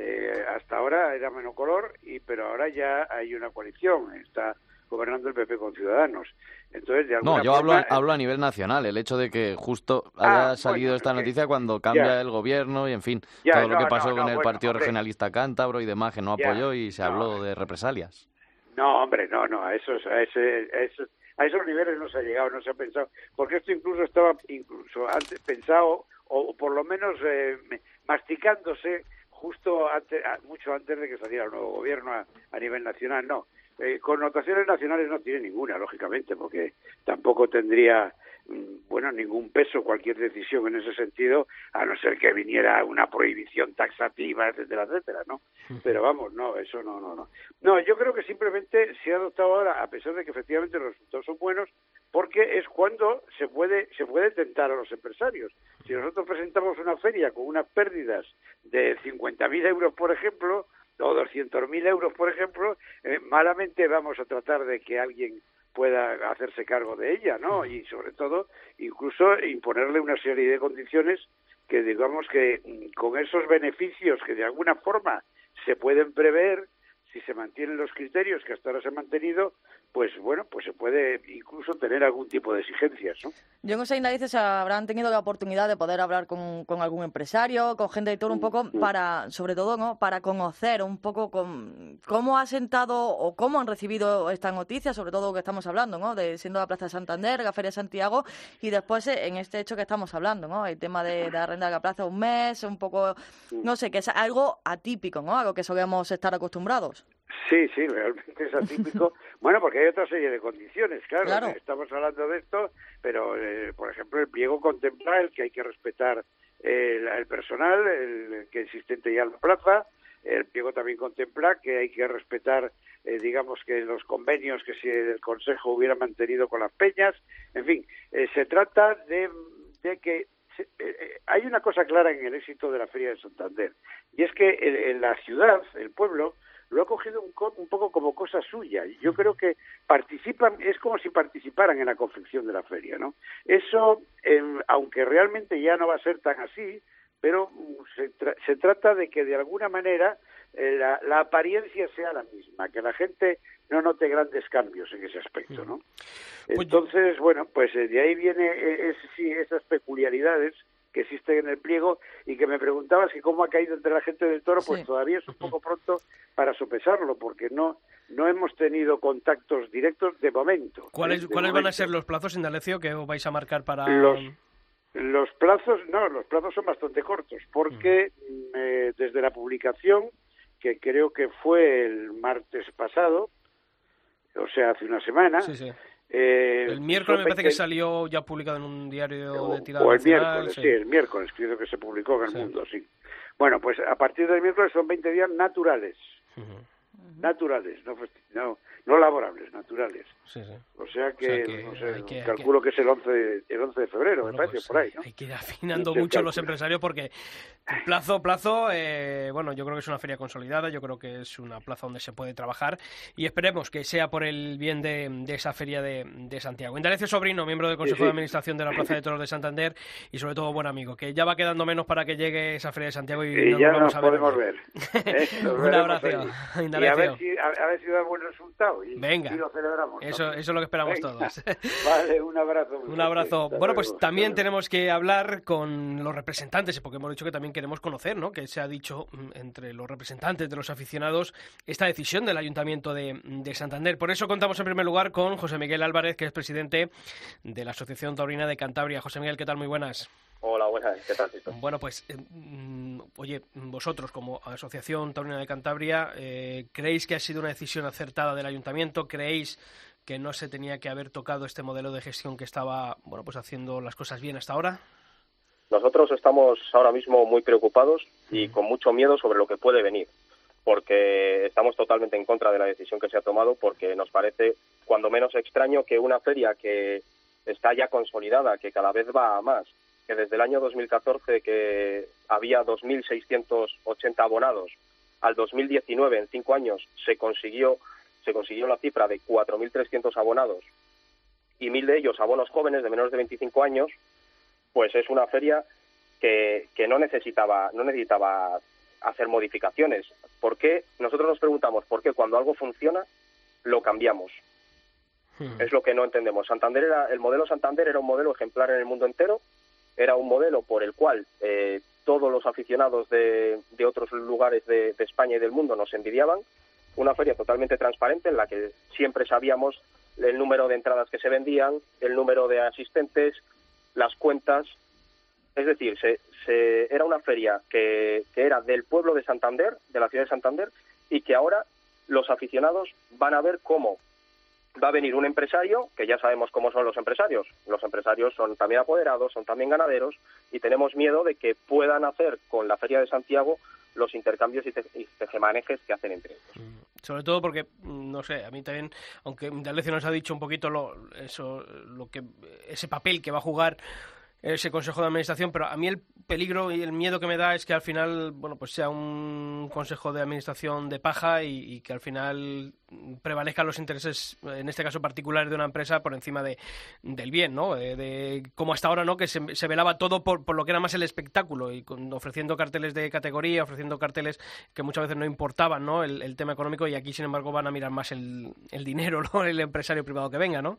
eh, hasta ahora era monocolor, y, pero ahora ya hay una coalición, está gobernando el PP con Ciudadanos. Entonces, de no, yo hablo, hablo a nivel nacional, el hecho de que justo haya ah, salido esta noticia cuando cambia el gobierno y, en fin, todo lo que pasó con el Partido Regionalista Cántabro y demás, que no apoyó y se habló de represalias. No, hombre, no, no, a esos, a, ese, a esos, a esos niveles no se ha llegado, no se ha pensado, porque esto incluso estaba incluso antes pensado, o por lo menos eh, masticándose justo antes, mucho antes de que saliera el nuevo gobierno a, nivel nacional, no. Eh, connotaciones nacionales no tiene ninguna, lógicamente, porque tampoco tendría mm, bueno ningún peso cualquier decisión en ese sentido, a no ser que viniera una prohibición taxativa, etcétera, etcétera, ¿no? Pero vamos, no, eso no, no, no. No, yo creo que simplemente se ha adoptado ahora, a pesar de que efectivamente los resultados son buenos, porque es cuando se puede se puede tentar a los empresarios. Si nosotros presentamos una feria con unas pérdidas de 50.000 euros, por ejemplo, o 200.000 euros, por ejemplo, eh, malamente vamos a tratar de que alguien pueda hacerse cargo de ella, ¿no? Y sobre todo, incluso imponerle una serie de condiciones que digamos que mm, con esos beneficios que de alguna forma se pueden prever, si se mantienen los criterios que hasta ahora se han mantenido, pues bueno, pues se puede incluso tener algún tipo de exigencias, ¿no? Yo no sé si nadie habrán tenido la oportunidad de poder hablar con, con, algún empresario, con gente de todo un mm, poco mm. para, sobre todo, ¿no? Para conocer un poco con, cómo ha sentado o cómo han recibido esta noticia, sobre todo lo que estamos hablando, ¿no? De siendo la Plaza de Santander, la Feria de Santiago y después eh, en este hecho que estamos hablando, ¿no? El tema de, de arrendar la plaza un mes, un poco, mm. no sé, que es algo atípico, ¿no? A lo que solemos estar acostumbrados. Sí, sí, realmente es atípico. [laughs] bueno, porque hay otra serie de condiciones, claro. Estamos hablando de esto, pero, eh, por ejemplo, el pliego contempla el que hay que respetar el, personal, el, que existente ya en la plaza. El pliego también contempla que hay que respetar, eh, digamos, que los convenios que si el Consejo hubiera mantenido con las peñas. En fin, eh, se trata de, de que hay una cosa clara en el éxito de la Feria de Santander, y es que en la ciudad, el pueblo, lo ha cogido un, un, poco como cosa suya. Yo creo que participan, es como si participaran en la confección de la feria, ¿no? Eso, aunque realmente ya no va a ser tan así, pero se, se trata de que de alguna manera eh, la, la, apariencia sea la misma, que la gente no note grandes cambios en ese aspecto, ¿no? Pues Entonces, bueno, pues eh, de ahí viene eh, sí, esas peculiaridades que existen en el pliego y que me preguntabas que cómo ha caído entre la gente del toro, pues todavía es un poco pronto para sopesarlo, porque no no hemos tenido contactos directos de momento. ¿Cuáles, ¿cuáles van a ser los plazos, Indalecio, que vais a marcar para...? Los, los plazos, no, los plazos son bastante cortos, porque mm, desde la publicación que creo que fue el martes pasado, o sea, hace una semana. Sí, sí. Eh, el miércoles me parece que salió ya publicado en un diario de tirada. O el miércoles, sí. el miércoles, creo que se publicó en el mundo, sí. Bueno, pues a partir del miércoles son 20 días naturales. Naturales, no, no, no laborables, naturales. O sea que, no sé, calculo que... es el 11, el 11 de febrero, me parece, pues por ahí. ¿no? Hay que ir afinando [laughs] mucho los empresarios porque plazo, plazo, eh, bueno, yo creo que es una feria consolidada, yo creo que es una plaza donde se puede trabajar y esperemos que sea por el bien de, esa feria de, de Santiago. Indalecio Sobrino, miembro del Consejo de Administración de la Plaza de Toros de Santander y sobre todo buen amigo, que ya va quedando menos para que llegue esa feria de Santiago y, ya nos, podemos ver. [laughs] ¿eh? Un abrazo, Indalecio. [laughs] a ver si, a, ver si da buen resultado y, Venga. lo celebramos. Eso, eso es lo que esperamos todos. [laughs] vale, un abrazo. Un abrazo. Bueno, pues también tenemos que hablar con los representantes, porque hemos dicho que también queremos conocer, ¿no? Que se ha dicho mm, entre los representantes de los aficionados esta decisión del Ayuntamiento de, de Santander. Por eso contamos en primer lugar con José Miguel Álvarez, que es presidente de la Asociación Taurina de Cantabria. José Miguel, ¿qué tal? Muy buenas. Hola, buenas, ¿qué tal? Bueno, pues, eh, mm, oye, vosotros como Asociación Taurina de Cantabria, eh, ¿creéis que ha sido una decisión acertada del Ayuntamiento? ¿Creéis que no se tenía que haber tocado este modelo de gestión que estaba, bueno, pues haciendo las cosas bien hasta ahora? Nosotros estamos ahora mismo muy preocupados y con mucho miedo sobre lo que puede venir, porque estamos totalmente en contra de la decisión que se ha tomado, porque nos parece cuando menos extraño que una feria que está ya consolidada, que cada vez va a más, que desde el año 2014 que había 2.680 abonados, al 2019 en cinco años se consiguió se consiguió la cifra de 4.300 abonados y mil de ellos abonos jóvenes de menos de 25 años, pues es una feria que, que no necesitaba no necesitaba hacer modificaciones. ¿Por qué? Nosotros nos preguntamos por qué cuando algo funciona lo cambiamos. Hmm. Es lo que no entendemos. Santander era el modelo Santander era un modelo ejemplar en el mundo entero era un modelo por el cual eh, todos los aficionados de, otros lugares de, España y del mundo nos envidiaban. Una feria totalmente transparente en la que siempre sabíamos el número de entradas que se vendían, el número de asistentes, las cuentas. Es decir, se, era una feria que, que era del pueblo de Santander, de la ciudad de Santander, y que ahora los aficionados van a ver cómo va a venir un empresario, que ya sabemos cómo son los empresarios. Los empresarios son también apoderados, son también ganaderos, y tenemos miedo de que puedan hacer con la Feria de Santiago los intercambios y, tejemanejes que hacen entre ellos. Mm, sobre todo porque, mm, no sé, a mí también, aunque D'Alessio nos ha dicho un poquito eso, lo que, ese papel que va a jugar ese consejo de administración, pero a mí el peligro y el miedo que me da es que al final, bueno, pues sea un consejo de administración de paja y, que al final prevalezcan los intereses, en este caso particulares de una empresa por encima de, del bien, ¿no? De, como hasta ahora, ¿no? Que se, velaba todo por, por, lo que era más el espectáculo y ofreciendo carteles de categoría, ofreciendo carteles que muchas veces no importaban, ¿no? El, el tema económico y aquí, sin embargo, van a mirar más el, el dinero, ¿no? [laughs] El empresario privado que venga, ¿no?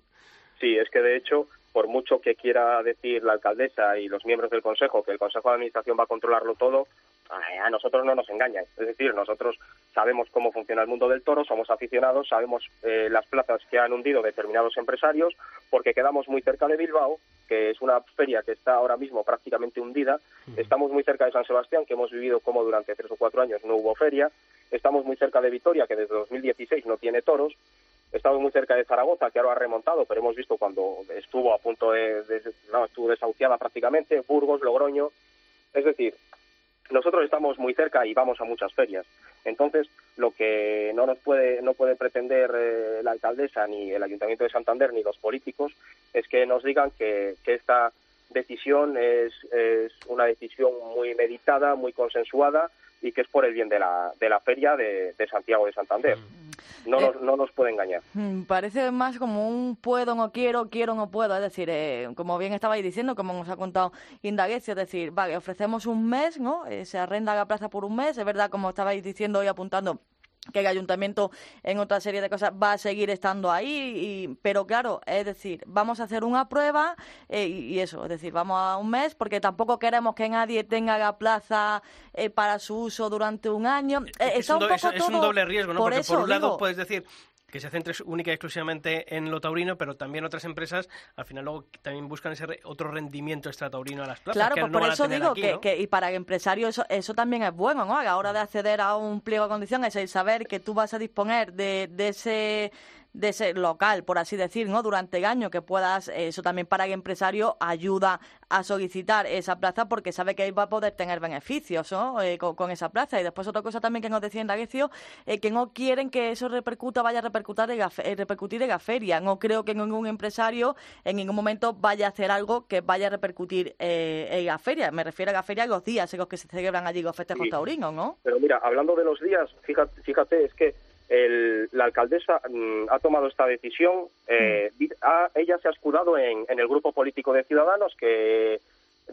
Sí, es que de hecho por mucho que quiera decir la alcaldesa y los miembros del Consejo que el Consejo de Administración va a controlarlo todo, a nosotros no nos engañan. Es decir, nosotros sabemos cómo funciona el mundo del toro, somos aficionados, sabemos eh, las plazas que han hundido determinados empresarios, porque quedamos muy cerca de Bilbao, que es una feria que está ahora mismo prácticamente hundida. Estamos muy cerca de San Sebastián, que hemos vivido como durante tres o cuatro años no hubo feria. Estamos muy cerca de Vitoria, que desde 2016 no tiene toros. Estamos muy cerca de Zaragoza, que ahora ha remontado, pero hemos visto cuando estuvo a punto de, no, estuvo desahuciada prácticamente, Burgos, Logroño. Es decir, nosotros estamos muy cerca y vamos a muchas ferias. Entonces, lo que no nos puede, no puede pretender eh, la alcaldesa, ni el Ayuntamiento de Santander, ni los políticos, es que nos digan que, esta decisión es, una decisión muy meditada, muy consensuada y que es por el bien de la, de la feria de, de Santiago de Santander. Mm. No, Eh, nos, no nos puede engañar. Mm, Parece más como un puedo, no quiero, quiero, no puedo. Es decir, eh, como bien estabais diciendo, como nos ha contado Indaguecio, es decir, vale, ofrecemos un mes, ¿no? Eh, se arrenda la plaza por un mes. Es verdad, como estabais diciendo y apuntando, que el ayuntamiento en otra serie de cosas va a seguir estando ahí, y, pero claro, es decir, vamos a hacer una prueba eh, y, eso, es decir, vamos a un mes porque tampoco queremos que nadie tenga la plaza eh, para su uso durante un año. Eh, es, un, do- es- poco es un todo- doble riesgo, ¿no? por Porque eso por un lado digo, puedes decir que se centre única y exclusivamente en lo taurino, pero también otras empresas al final luego también buscan ese otro rendimiento extrataurino a las plazas. Claro, que pues no por eso digo aquí, que, ¿no? que- y para el empresario eso, eso también es bueno, ¿no? A la hora de acceder a un pliego de condiciones, el saber que tú vas a disponer de, de ese de ese local, por así decir, ¿no? Durante el año que puedas, eh, eso también para el empresario ayuda a solicitar esa plaza porque sabe que va a poder tener beneficios, ¿no? Eh, con, con esa plaza. Y después otra cosa también que nos decía Indaguecio, eh, que no quieren que eso repercuta, vaya a repercutir en la, eh, repercutir en la feria. No creo que ningún empresario en ningún momento vaya a hacer algo que vaya a repercutir eh, en la feria. Me refiero a la feria los días en los que se celebran allí los festejos Sí. taurinos, ¿no? Pero mira, hablando de los días, fíjate, fíjate es que el- la alcaldesa mm, ha tomado esta decisión. eh, di- ha- ella se ha escudado en, en el grupo político de Ciudadanos que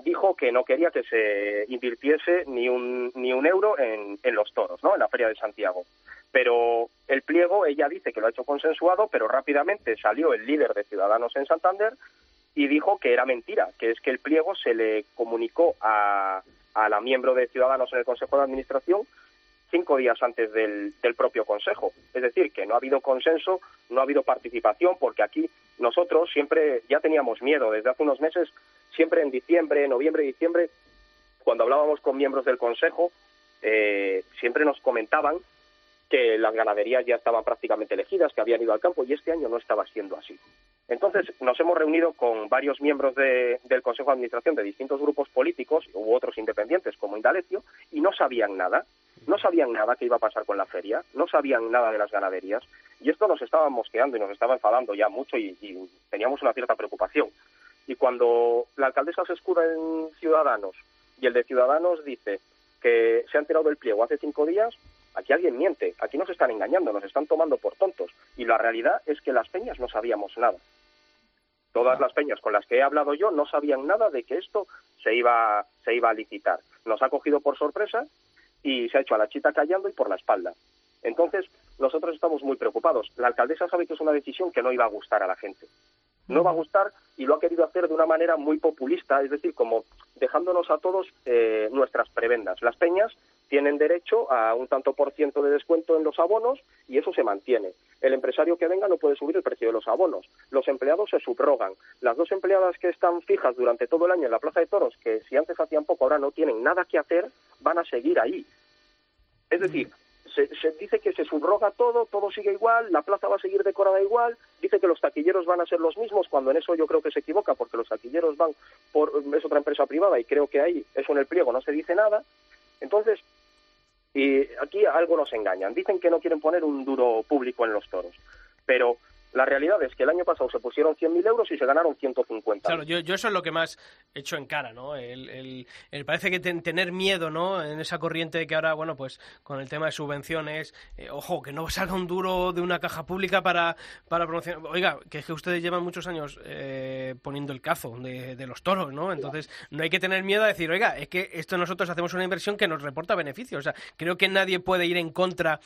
dijo que no quería que se invirtiese ni un, ni un euro en, en los toros, ¿no? En la Feria de Santiago. Pero el pliego, ella dice que lo ha hecho consensuado, pero rápidamente salió el líder de Ciudadanos en Santander y dijo que era mentira, que es que el pliego se le comunicó a, a la miembro de Ciudadanos en el Consejo de Administración cinco días antes del, del propio Consejo. Es decir, que no ha habido consenso, no ha habido participación, porque aquí nosotros siempre ya teníamos miedo desde hace unos meses, siempre en diciembre, noviembre, diciembre, cuando hablábamos con miembros del Consejo, eh, siempre nos comentaban que las ganaderías ya estaban prácticamente elegidas, que habían ido al campo, y este año no estaba siendo así. Entonces, nos hemos reunido con varios miembros de- del Consejo de Administración de distintos grupos políticos, u otros independientes como Indalecio, y no sabían nada. No sabían nada que iba a pasar con la feria, no sabían nada de las ganaderías, y esto nos estaba mosqueando y nos estaba enfadando ya mucho y, y teníamos una cierta preocupación. Y cuando la alcaldesa se escuda en Ciudadanos y el de Ciudadanos dice que se ha enterado del pliego hace cinco días, aquí alguien miente, aquí nos están engañando, nos están tomando por tontos. Y la realidad es que las peñas no sabíamos nada. Todas las peñas con las que he hablado yo no sabían nada de que esto se iba, se iba a licitar. Nos ha cogido por sorpresa y se ha hecho a la chita callando y por la espalda. Entonces, nosotros estamos muy preocupados. La alcaldesa sabe que es una decisión que no iba a gustar a la gente. No va a gustar y lo ha querido hacer de una manera muy populista, es decir, como dejándonos a todos eh, nuestras prebendas. Las peñas tienen derecho a un tanto por ciento de descuento en los abonos y eso se mantiene. El empresario que venga no puede subir el precio de los abonos. Los empleados se subrogan. Las dos empleadas que están fijas durante todo el año en la Plaza de Toros, que si antes hacían poco ahora no tienen nada que hacer, van a seguir ahí. Es decir, se, se dice que se subroga todo, todo sigue igual, la plaza va a seguir decorada igual, dice que los taquilleros van a ser los mismos, cuando en eso yo creo que se equivoca, porque los taquilleros van por, es otra empresa privada y creo que ahí, eso en el pliego no se dice nada. Entonces, y aquí algo nos engañan. Dicen que no quieren poner un duro público en los toros, pero la realidad es que el año pasado se pusieron 100.000 euros y se ganaron 150. Claro, yo, yo eso es lo que más echo en cara, ¿no? El, el- el- parece que ten- tener miedo, ¿no? En esa corriente de que ahora, bueno, pues con el tema de subvenciones, eh, ojo, que no salga un duro de una caja pública para, para promocionar. Oiga, que es que ustedes llevan muchos años eh, poniendo el cazo de, de los toros, ¿no? Entonces, no hay que tener miedo a decir, oiga, es que esto nosotros hacemos una inversión que nos reporta beneficios. O sea, creo que nadie puede ir en contra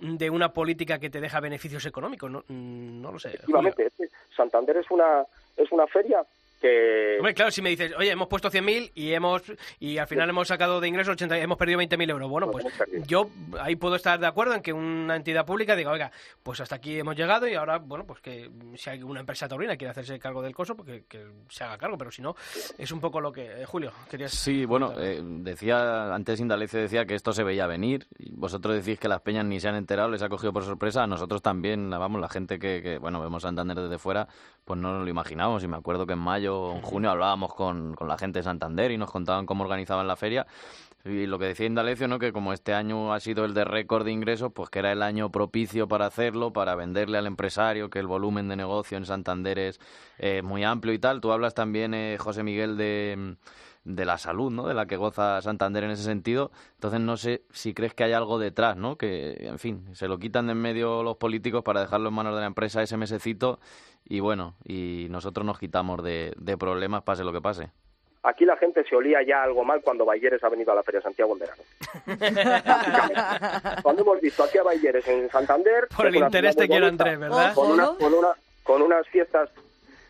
de una política que te deja beneficios económicos, ¿no? Mm, No lo sé. Efectivamente, Santander es una, es una feria que... Hombre, claro, si me dices, oye, hemos puesto 100.000 y hemos y al final hemos sacado de ingresos 80, hemos perdido 20.000 euros. Bueno, pues perdido. yo ahí puedo estar de acuerdo en que una entidad pública diga, oiga, pues hasta aquí hemos llegado y ahora, bueno, pues que si hay una empresa taurina que quiere hacerse cargo del coso, pues que, que se haga cargo, pero si no, es un poco lo que... eh, Julio, querías... Sí, bueno, eh, decía, antes Indalecio decía que esto se veía venir, y vosotros decís que las peñas ni se han enterado, les ha cogido por sorpresa, a nosotros también, vamos, la gente que, que, bueno, vemos Santander desde fuera, pues no nos lo imaginamos, y me acuerdo que en mayo o en junio hablábamos con, con la gente de Santander y nos contaban cómo organizaban la feria, y lo que decía Indalecio, ¿no? que como este año ha sido el de récord de ingresos, pues que era el año propicio para hacerlo, para venderle al empresario, que el volumen de negocio en Santander es eh, muy amplio y tal. Tú hablas también, eh, José Miguel, de, de la salud, ¿no? De la que goza Santander en ese sentido. Entonces no sé si crees que hay algo detrás, ¿no? Que, en fin, se lo quitan de en medio los políticos para dejarlo en manos de la empresa ese mesecito y bueno, y nosotros nos quitamos de, problemas pase lo que pase. Aquí la gente se olía ya algo mal cuando Bayeres ha venido a la Feria de Santiago en verano. [laughs] cuando hemos visto aquí a Bayeres en Santander... Por el interés de quiero Andrés, ¿verdad? Con, con, una, con unas fiestas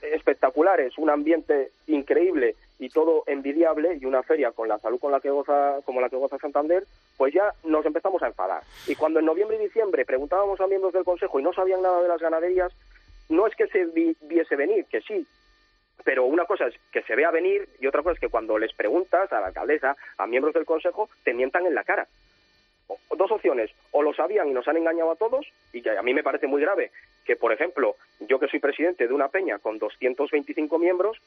espectaculares, un ambiente increíble y todo envidiable y una feria con la salud con la que goza como la que goza Santander, pues ya nos empezamos a enfadar. Y cuando en noviembre y diciembre preguntábamos a miembros del consejo y no sabían nada de las ganaderías, no es que se viese venir, que sí, pero una cosa es que se vea venir y otra cosa es que cuando les preguntas a la alcaldesa, a miembros del consejo, te mientan en la cara. Dos opciones, o lo sabían y nos han engañado a todos, y que a mí me parece muy grave que, por ejemplo, yo que soy presidente de una peña con 225 miembros,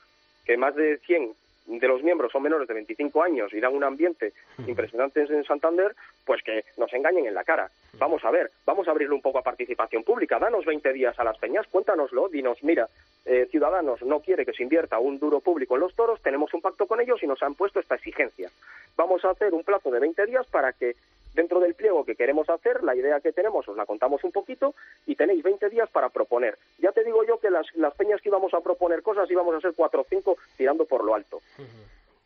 que más de 100 de los miembros son menores de 25 años y dan un ambiente impresionante en Santander, pues que nos engañen en la cara. Vamos a ver, vamos a abrirle un poco a participación pública, danos 20 días a las peñas, cuéntanoslo, dinos, mira, eh, Ciudadanos no quiere que se invierta un duro público en los toros, tenemos un pacto con ellos y nos han puesto esta exigencia. Vamos a hacer un plazo de 20 días para que dentro del pliego que queremos hacer, la idea que tenemos os la contamos un poquito y tenéis 20 días para proponer. Ya te digo yo que las, las peñas que íbamos a proponer cosas íbamos a ser cuatro o cinco tirando por lo alto.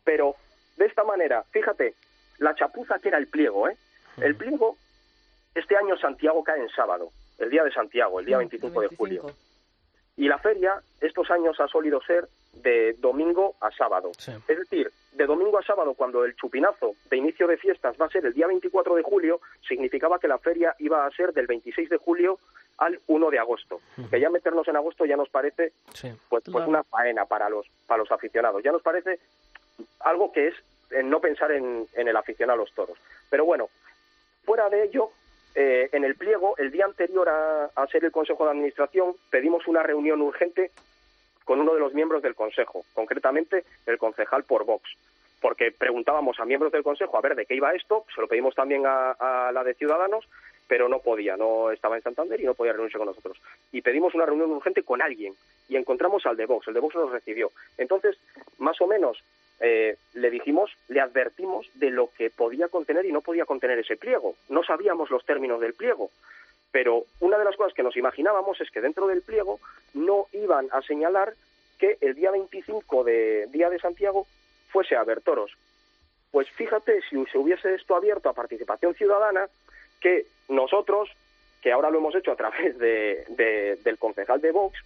Pero de esta manera, fíjate, la chapuza que era el pliego, ¿eh? El pliego, este año Santiago cae en sábado, el día de Santiago, el día 25 de julio. Y la feria estos años ha solido ser de domingo a sábado. Es decir, de domingo a sábado, cuando el chupinazo de inicio de fiestas va a ser el día 24 de julio, significaba que la feria iba a ser del 26 de julio al 1 de agosto. Que ya meternos en agosto ya nos parece pues, pues una faena para los, para los aficionados. Ya nos parece algo que es no pensar en, en el aficionado a los toros. Pero bueno, fuera de ello, eh, en el pliego, el día anterior a, ser el Consejo de Administración, pedimos una reunión urgente con uno de los miembros del Consejo, concretamente el concejal por Vox, porque preguntábamos a miembros del Consejo a ver de qué iba esto, se lo pedimos también a, la de Ciudadanos, pero no podía, no estaba en Santander y no podía reunirse con nosotros. Y pedimos una reunión urgente con alguien y encontramos al de Vox, el de Vox nos recibió. Entonces, más o menos eh, le dijimos, le advertimos de lo que podía contener y no podía contener ese pliego. No sabíamos los términos del pliego, pero una de las cosas que nos imaginábamos es que dentro del pliego no iban a señalar que el día 25 de Día de Santiago fuese a haber toros. Pues fíjate, si se hubiese esto abierto a participación ciudadana, que nosotros, que ahora lo hemos hecho a través de, del concejal de Vox,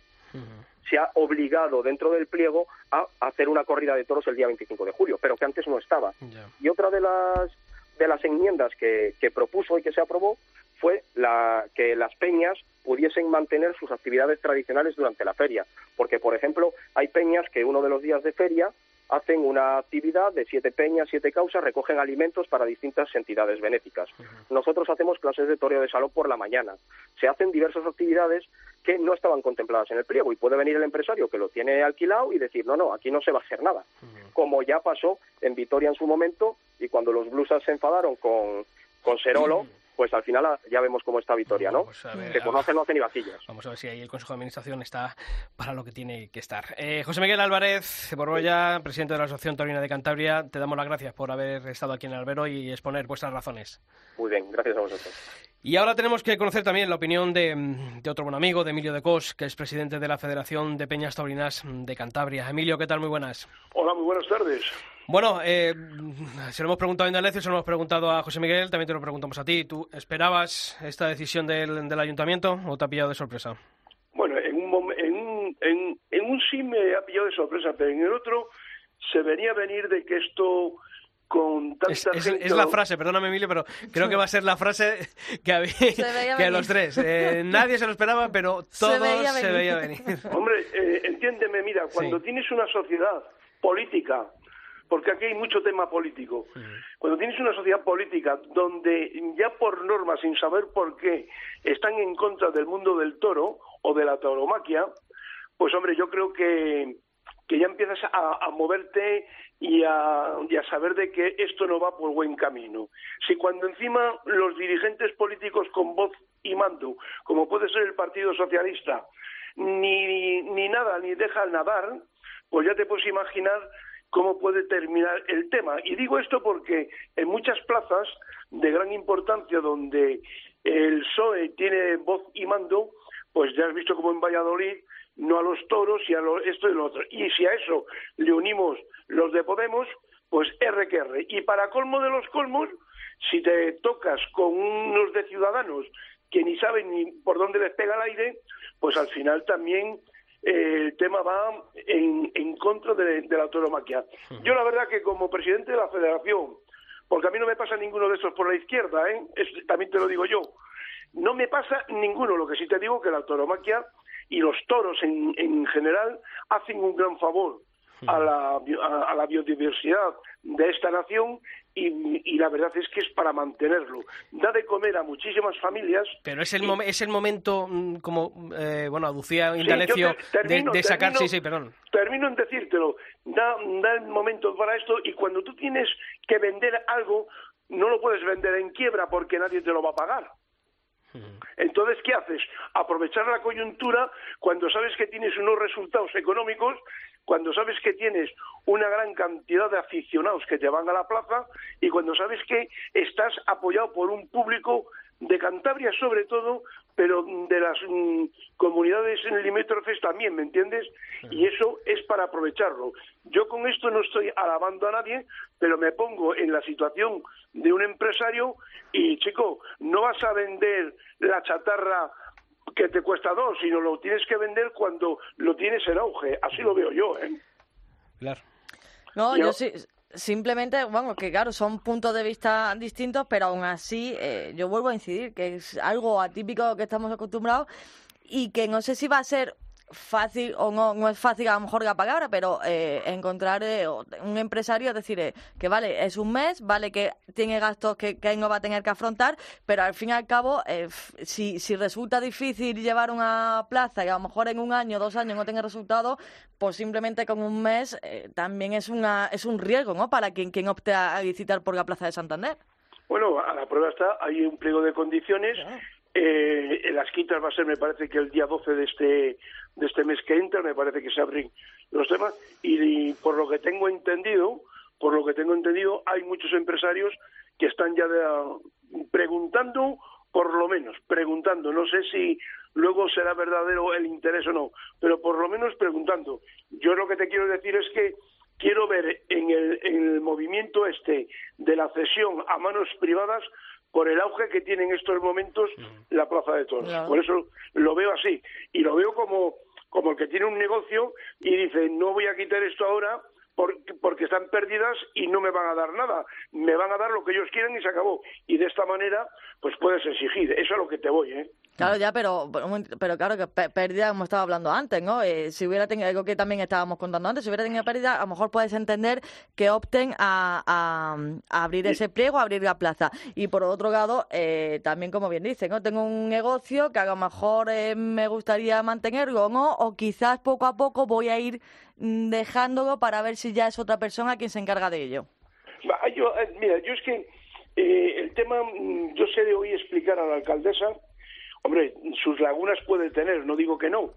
se ha obligado dentro del pliego a hacer una corrida de toros el día 25 de julio, pero que antes no estaba. Y otra de las de las enmiendas que, que, propuso y que se aprobó fue la, que las peñas pudiesen mantener sus actividades tradicionales durante la feria, porque por ejemplo hay peñas que uno de los días de feria hacen una actividad de siete peñas, siete causas, recogen alimentos para distintas entidades benéficas. Nosotros hacemos clases de toreo de salón por la mañana. Se hacen diversas actividades que no estaban contempladas en el pliego y puede venir el empresario que lo tiene alquilado y decir, no, no, aquí no se va a hacer nada. Como ya pasó en Vitoria en su momento y cuando los blusas se enfadaron con, con Serolo, pues al final ya vemos cómo está Vitoria, ¿no? que conoce no hace ni vacillas. Vamos a ver si ahí el Consejo de Administración está para lo que tiene que estar. Eh, José Miguel Álvarez Borbolla, presidente de la Asociación Torina de Cantabria, te damos las gracias por haber estado aquí en el Albero y exponer vuestras razones. Muy bien, gracias a vosotros. Y ahora tenemos que conocer también la opinión de, otro buen amigo, de Emilio de Cos, que es presidente de la Federación de Peñas Taurinas de Cantabria. Emilio, ¿qué tal? Muy buenas. Hola, muy buenas tardes. Bueno, eh, [laughs] se lo hemos preguntado a Indalecio, se lo hemos preguntado a José Miguel, también te lo preguntamos a ti. ¿Tú esperabas esta decisión del, del ayuntamiento o te ha pillado de sorpresa? Bueno, en un, en, en, en un sí me ha pillado de sorpresa, pero en el otro se venía a venir de que esto con tanta es, es, la frase, perdóname Emilio, pero creo que va a ser la frase [laughs] que, había, que los tres. Eh, [laughs] nadie se lo esperaba, pero todos se veía venir. Hombre, eh, entiéndeme, mira, cuando tienes una sociedad política porque aquí hay mucho tema político. Cuando tienes una sociedad política donde ya por norma, sin saber por qué, están en contra del mundo del toro o de la tauromaquia, pues hombre, yo creo que, que ya empiezas a, moverte y a, y a, saber de que esto no va por buen camino. Si cuando encima los dirigentes políticos con voz y mando, como puede ser el Partido Socialista, ni, ni nada, ni dejan nadar, pues ya te puedes imaginar cómo puede terminar el tema. Y digo esto porque en muchas plazas de gran importancia donde el PSOE tiene voz y mando, pues ya has visto como en Valladolid, no a los toros y a esto y lo otro. Y si a eso le unimos los de Podemos, pues R que R. Y para colmo de los colmos, si te tocas con unos de ciudadanos que ni saben ni por dónde les pega el aire, pues al final también eh, el tema va en, en contra de, la autonomaquia. Yo la verdad que como presidente de la federación, porque a mí no me pasa ninguno de estos por la izquierda, ¿eh? también te lo digo yo, no me pasa ninguno, lo que sí te digo que la autonomaquia y los toros en, en general hacen un gran favor a la, a, la biodiversidad de esta nación y, la verdad es que es para mantenerlo. Da de comer a muchísimas familias. Pero es el, es el momento, mm, como eh, bueno, aducía Indalecio, de, sacar. sí, sí, perdón. Termino en decírtelo. Da, da el momento para esto y cuando tú tienes que vender algo, no lo puedes vender en quiebra porque nadie te lo va a pagar. Entonces, ¿qué haces? Aprovechar la coyuntura cuando sabes que tienes unos resultados económicos, cuando sabes que tienes una gran cantidad de aficionados que te van a la plaza y cuando sabes que estás apoyado por un público de Cantabria sobre todo, pero de las mm, comunidades en limítrofes también, ¿me entiendes? Y eso es para aprovecharlo. Yo con esto no estoy alabando a nadie, pero me pongo en la situación de un empresario y, chico, no vas a vender la chatarra que te cuesta dos, sino lo tienes que vender cuando lo tienes en auge. Así lo veo yo, ¿eh? Claro. No, yo, sí, simplemente, bueno, que claro, son puntos de vista distintos, pero aún así eh, yo vuelvo a incidir que es algo atípico que estamos acostumbrados y que no sé si va a ser fácil o no, no es fácil a lo mejor la palabra, pero eh, encontrar eh, un empresario, es decir, eh, que vale, es un mes, vale que tiene gastos que, que no va a tener que afrontar, pero al fin y al cabo, si, si resulta difícil llevar una plaza y a lo mejor en un año, dos años no tenga resultado, pues simplemente con un mes también es, una, es un riesgo, ¿no? Para quien, quien opte a, licitar por la plaza de Santander. Bueno, a la prueba está, hay un pliego de condiciones. en las quitas va a ser, me parece que el día 12 de este de este mes que entra, me parece que se abren los temas y, por lo que tengo entendido, por lo que tengo entendido, hay muchos empresarios que están ya preguntando, por lo menos, preguntando, no sé si luego será verdadero el interés o no, pero por lo menos preguntando. Yo lo que te quiero decir es que quiero ver en el, en el movimiento este de la cesión a manos privadas por el auge que tiene en estos momentos la Plaza de Toros. Por eso lo veo así. Y lo veo como, como el que tiene un negocio y dice, no voy a quitar esto ahora porque, están perdidas y no me van a dar nada. Me van a dar lo que ellos quieren y se acabó. Y de esta manera, pues puedes exigir. Eso es a lo que te voy, ¿eh? Claro, ya, pero, pero claro que pérdida, como estaba hablando antes, ¿no? Eh, si hubiera tenido algo que también estábamos contando antes, si hubiera tenido pérdida, a lo mejor puedes entender que opten a, abrir ese pliego, a abrir la plaza. Y por otro lado, eh, también como bien dicen, ¿no? Tengo un negocio que a lo mejor eh, me gustaría mantenerlo, ¿no? O quizás poco a poco voy a ir mm, dejándolo para ver si ya es otra persona quien se encarga de ello. Yo, mira, yo es que el tema, mm, yo sé de hoy explicar a la alcaldesa Hombre, sus lagunas puede tener, no digo que no,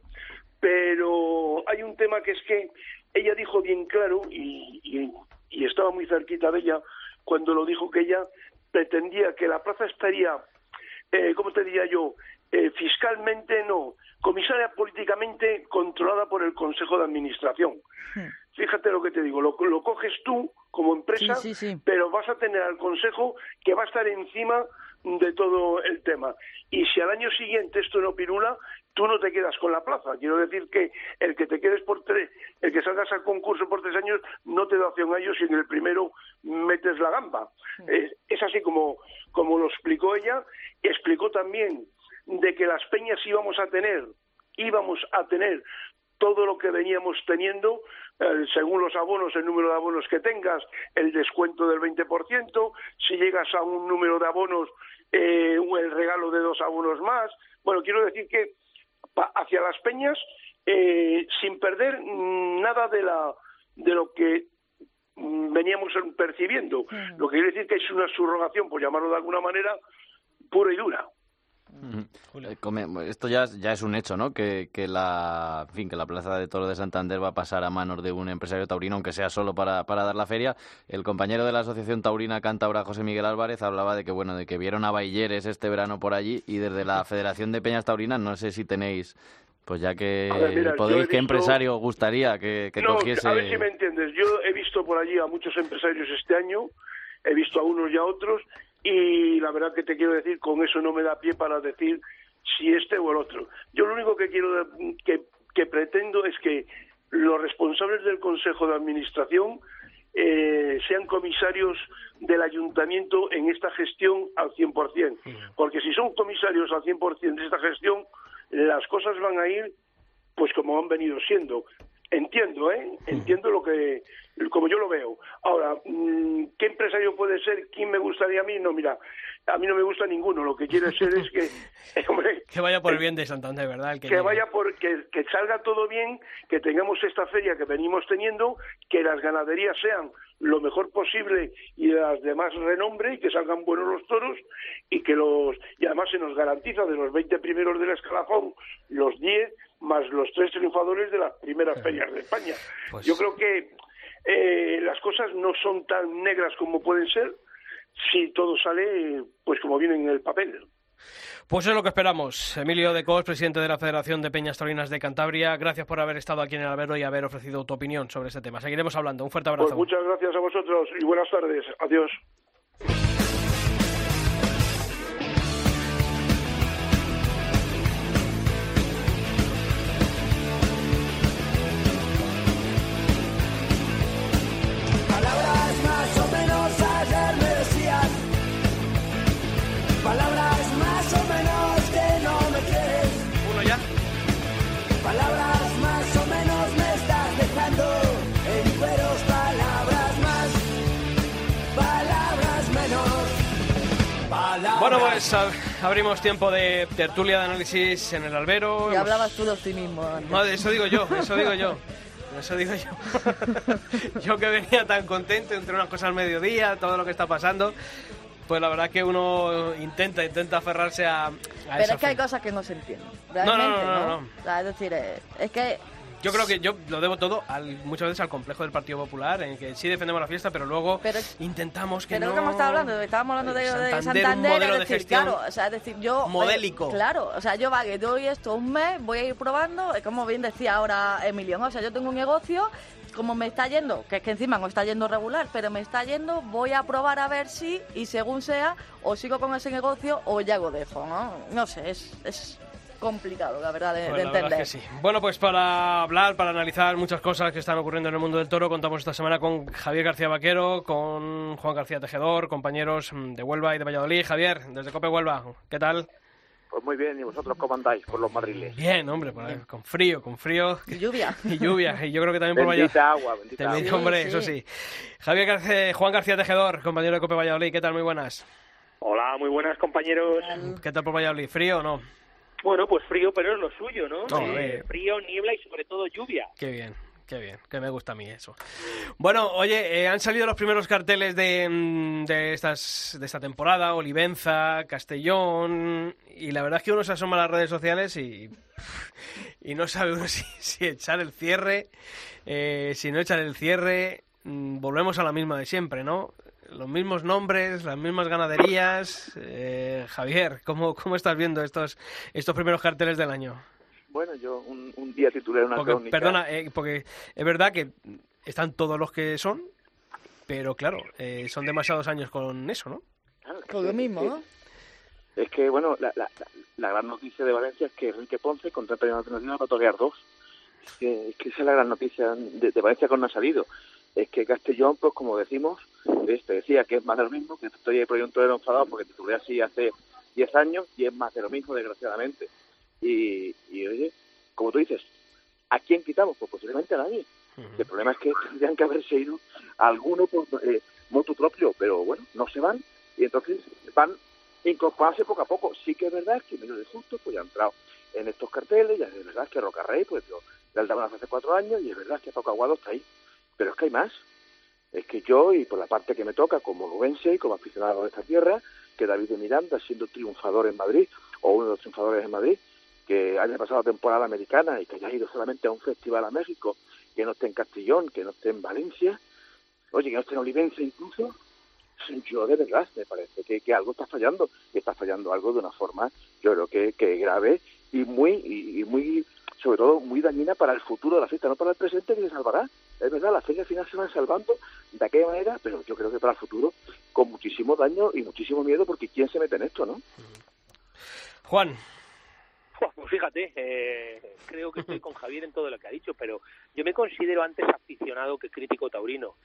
pero hay un tema que es que ella dijo bien claro y, estaba muy cerquita de ella cuando lo dijo que ella pretendía que la plaza estaría, eh, ¿cómo te diría yo? Eh, fiscalmente no, comisaria políticamente controlada por el Consejo de Administración. Hmm. Fíjate lo que te digo, lo, coges tú como empresa, pero vas a tener al Consejo que va a estar encima de todo el tema. Y si al año siguiente esto no pirula, tú no te quedas con la plaza. Quiero decir que el que te quedes por tres, el que salgas al concurso por tres años, no te da opción a ellos si en el primero metes la gamba. Es, así como, como lo explicó ella. Explicó también de que las peñas íbamos a tener, íbamos a tener todo lo que veníamos teniendo, según los abonos, el número de abonos que tengas, el descuento del 20%, si llegas a un número de abonos, eh, el regalo de dos abonos más. Bueno, quiero decir que hacia las peñas, eh, sin perder nada de, la, de lo que mm, veníamos percibiendo. Lo que quiere decir que es una subrogación, por llamarlo de alguna manera, pura y dura. Eh, esto ya, ya es un hecho, ¿no? Que, que, la, en fin, que la Plaza de Toro de Santander va a pasar a manos de un empresario taurino, aunque sea solo para, para dar la feria. El compañero de la Asociación Taurina Cántabra, José Miguel Álvarez, hablaba de que, bueno, de que vieron a Bailleres este verano por allí y desde la [laughs] Federación de Peñas Taurinas, no sé si tenéis pues ya que podéis, ¿qué empresario gustaría que, que no, cogiese...? A ver si me entiendes. Yo he visto por allí a muchos empresarios este año, he visto a unos y a otros, y la verdad que te quiero decir, con eso no me da pie para decir si este o el otro. Yo lo único que quiero, que, que pretendo es que los responsables del Consejo de Administración eh, sean comisarios del ayuntamiento en esta gestión al 100%. Porque si son comisarios al 100% de esta gestión, las cosas van a ir pues como han venido siendo. Entiendo, ¿eh? Entiendo lo que, como yo lo veo. Ahora, mm, ¿qué empresario puede ser? ¿Quién me gustaría a mí? No, mira, a mí no me gusta ninguno. Lo que quiero ser es que, [laughs] [laughs] hombre, que vaya por el bien de Santander, ¿verdad? que, vaya por, que, que salga todo bien, que tengamos esta feria que venimos teniendo, que las ganaderías sean lo mejor posible y las demás renombre y que salgan buenos los toros y que los y además se nos garantiza de los 20 primeros del escalafón los 10 más los tres triunfadores de las primeras ferias de España. Pues Yo creo que eh, las cosas no son tan negras como pueden ser si todo sale pues como viene en el papel. Pues es lo que esperamos. Emilio de Cos, presidente de la Federación de Peñas Torinas de Cantabria, gracias por haber estado aquí en el albero y haber ofrecido tu opinión sobre este tema. Seguiremos hablando. Un fuerte abrazo. Pues muchas gracias a vosotros y buenas tardes. Adiós. Bueno, pues ab- abrimos tiempo de tertulia de análisis en el albero. Y hablabas tú de optimismo antes. Madre, eso digo yo, eso digo yo. Eso digo yo. [laughs] yo que venía tan contento entre unas cosas al mediodía, todo lo que está pasando. Pues la verdad que uno intenta, intenta aferrarse a, a Pero es que hay cosas que no se entienden. no, Realmente, no, no, no. O sea, es decir, eh, es que Yo creo que yo lo debo todo al, muchas veces al complejo del Partido Popular, en que sí defendemos la fiesta, pero luego Pero- intentamos que Pero no... lo que hemos estado hablando, estábamos hablando de, de Santander, Santander, un modelo es de gestión claro, o sea, es decir, yo... modélico. claro, o sea, yo va, que doy esto un mes, voy a ir probando, como bien decía ahora Emilio, o sea, yo tengo un negocio, como me está yendo, que es que encima no está yendo regular, pero me está yendo, voy a probar a ver si, y según sea, o sigo con ese negocio o ya lo dejo, ¿no? No sé, es, es complicado, la verdad, de, Pues de la verdad entender. es que sí. Bueno, pues para hablar, para analizar muchas cosas que están ocurriendo en el mundo del toro, contamos esta semana con Javier García Vaquero, con Juan García Tejedor, compañeros de Huelva y de Valladolid. Javier, desde Cope Huelva, ¿qué tal? Pues muy bien, ¿y vosotros cómo andáis por los madriles? Bien, hombre, por ahí, con frío, con frío Y lluvia. [laughs] y lluvia. Y yo creo que también por Valladolid. Bendita agua, bendita También, agua. hombre, Sí, eso sí. sí. Javier García, Juan García Tejedor, compañero de Cope Valladolid, ¿qué tal? Muy buenas. Hola, muy buenas compañeros. ¿Qué tal por Valladolid? ¿Frío o no? Bueno, pues frío, pero es lo suyo, ¿no? Eh, eh. Frío, niebla y sobre todo lluvia. Qué bien, qué bien, que me gusta a mí eso. Bueno, oye, eh, han salido los primeros carteles de, mm, de, estas, de esta temporada, Olivenza, Castellón, y la verdad es que uno se asoma a las redes sociales y, [laughs] y no sabe uno [laughs] si, si echar el cierre, eh, si no echar el cierre, mm, volvemos a la misma de siempre, ¿no? Los mismos nombres, las mismas ganaderías. Eh, Javier, ¿cómo, ¿cómo estás viendo estos, estos primeros carteles del año? Bueno, yo un, un día titulé una Porque, crónica. perdona, eh, porque es verdad que están todos los que son, pero claro, eh, son demasiados años con eso, ¿no? Claro, es Con que- lo mismo, es ¿no? que- Es que, bueno, la, la, la- gran noticia de Valencia es que Enrique Ponce contrata a Internacional para torear dos. Es que, es que esa es la gran noticia de, de Valencia que no ha salido. Es que Castellón, pues como decimos, este decía que es más de lo mismo, que estoy ahí por ahí un torero enfadado porque titulé así hace 10 años y es más de lo mismo, desgraciadamente. Y, y oye, como tú dices, ¿a quién quitamos? Pues posiblemente a nadie. El problema es que [laughs] tendrían que haberse ido alguno por eh, motu propio, pero bueno, no se van y entonces van incorporarse poco a poco. Sí que es verdad que Emilio de Justo pues ya ha entrado en estos carteles, y es verdad que Rocarrey pues lo, le aldaban hace cuatro años y es verdad que Paco Aguado está ahí. Pero es que hay más. Es que yo, y por la parte que me toca como lubense y como aficionado de esta tierra, que David de Miranda, siendo triunfador en Madrid, o uno de los triunfadores de Madrid, que haya pasado la temporada americana y que haya ido solamente a un festival a México, que no esté en Castellón, que no esté en Valencia, oye, que no esté en Olivenza incluso, yo de verdad me parece que, que algo está fallando, y está fallando algo de una forma, yo creo que, que grave y muy, y, y muy, sobre todo muy dañina para el futuro de la fiesta, no para el presente que se salvará. Es verdad, las ferias al final se van salvando de aquella manera, pero yo creo que para el futuro con muchísimo daño y muchísimo miedo, porque ¿quién se mete en esto, no? Juan. Pues fíjate, eh, creo que estoy con Javier en todo lo que ha dicho, pero yo me considero antes aficionado que crítico taurino.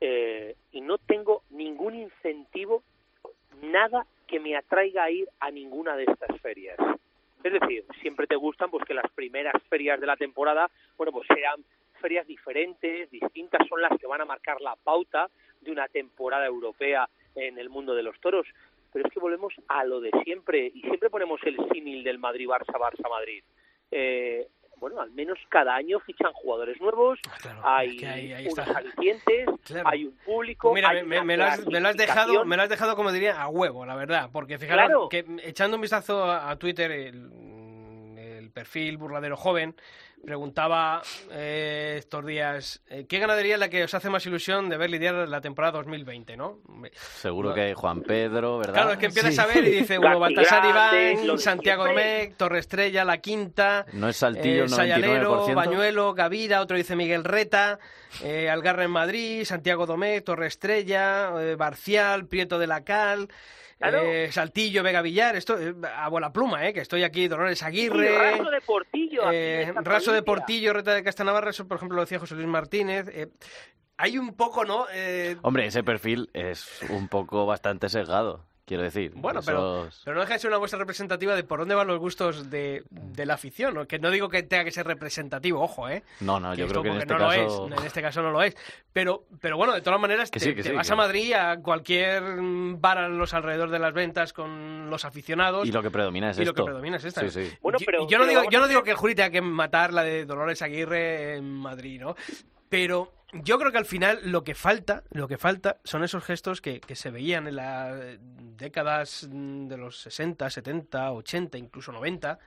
Eh, y no tengo ningún incentivo, nada que me atraiga a ir a ninguna de estas ferias. Es decir, siempre te gustan pues que las primeras ferias de la temporada, bueno, pues sean ferias diferentes, distintas, son las que van a marcar la pauta de una temporada europea en el mundo de los toros. Pero es que volvemos a lo de siempre y siempre ponemos el símil del Madrid-Barça, Barça-Madrid. Eh, bueno, al menos cada año fichan jugadores nuevos, hay, ahí- ahí unos alicientes, Claro. hay un público, Mira, hay me, lo has, me lo has dejado, me lo has dejado, como diría, a huevo, la verdad. Porque fijaros Claro. que echando un vistazo a, a Twitter, el, el perfil burladero joven preguntaba eh, estos días eh, ¿qué ganadería es la que os hace más ilusión de ver lidiar la temporada 2020, no? Seguro No. que Juan Pedro, ¿verdad? Claro, es que empiezas Sí. a ver y dice, bueno, Baltasar Iván, Santiago. Domecq, Torre Estrella, La Quinta, No es Saltillo el 99%. Sayanero, Bañuelo, Gavira, otro dice Miguel Reta, eh, Algarra en Madrid, Santiago Domecq, Torre Estrella, eh, Barcial, Prieto de la Cal, Claro. eh, Saltillo, Vega Villar, esto eh, a bola pluma, eh, que estoy aquí, Dolores Aguirre, Raso de Portillo, eh, Raso de. Portillo, Reta de Castanavarra, eso por ejemplo lo decía José Luis Martínez. eh, hay un poco, ¿no? Eh, Hombre, ese perfil es un poco bastante sesgado, quiero decir. Bueno, pero, Esos- pero no deja de ser una muestra representativa de por dónde van los gustos de, de la afición. ¿no? Que no digo que tenga que ser representativo, ojo, ¿eh? No, no, yo creo que en este no caso... lo es. En este caso no lo es. Pero, pero bueno, de todas maneras, Que te, sí, que te sí, vas que- a Madrid, a cualquier bar a los alrededor de las ventas con los aficionados. Y lo que predomina es y lo que predomina es esta. Sí, sí. Bueno, Yo- pero- y yo no digo, yo no digo que el jury tenga que matar la de Dolores Aguirre en Madrid, ¿no? Pero yo creo que al final lo que falta, lo que falta son esos gestos que, que se veían en las décadas mm, de los 60, 70, 80, incluso 90,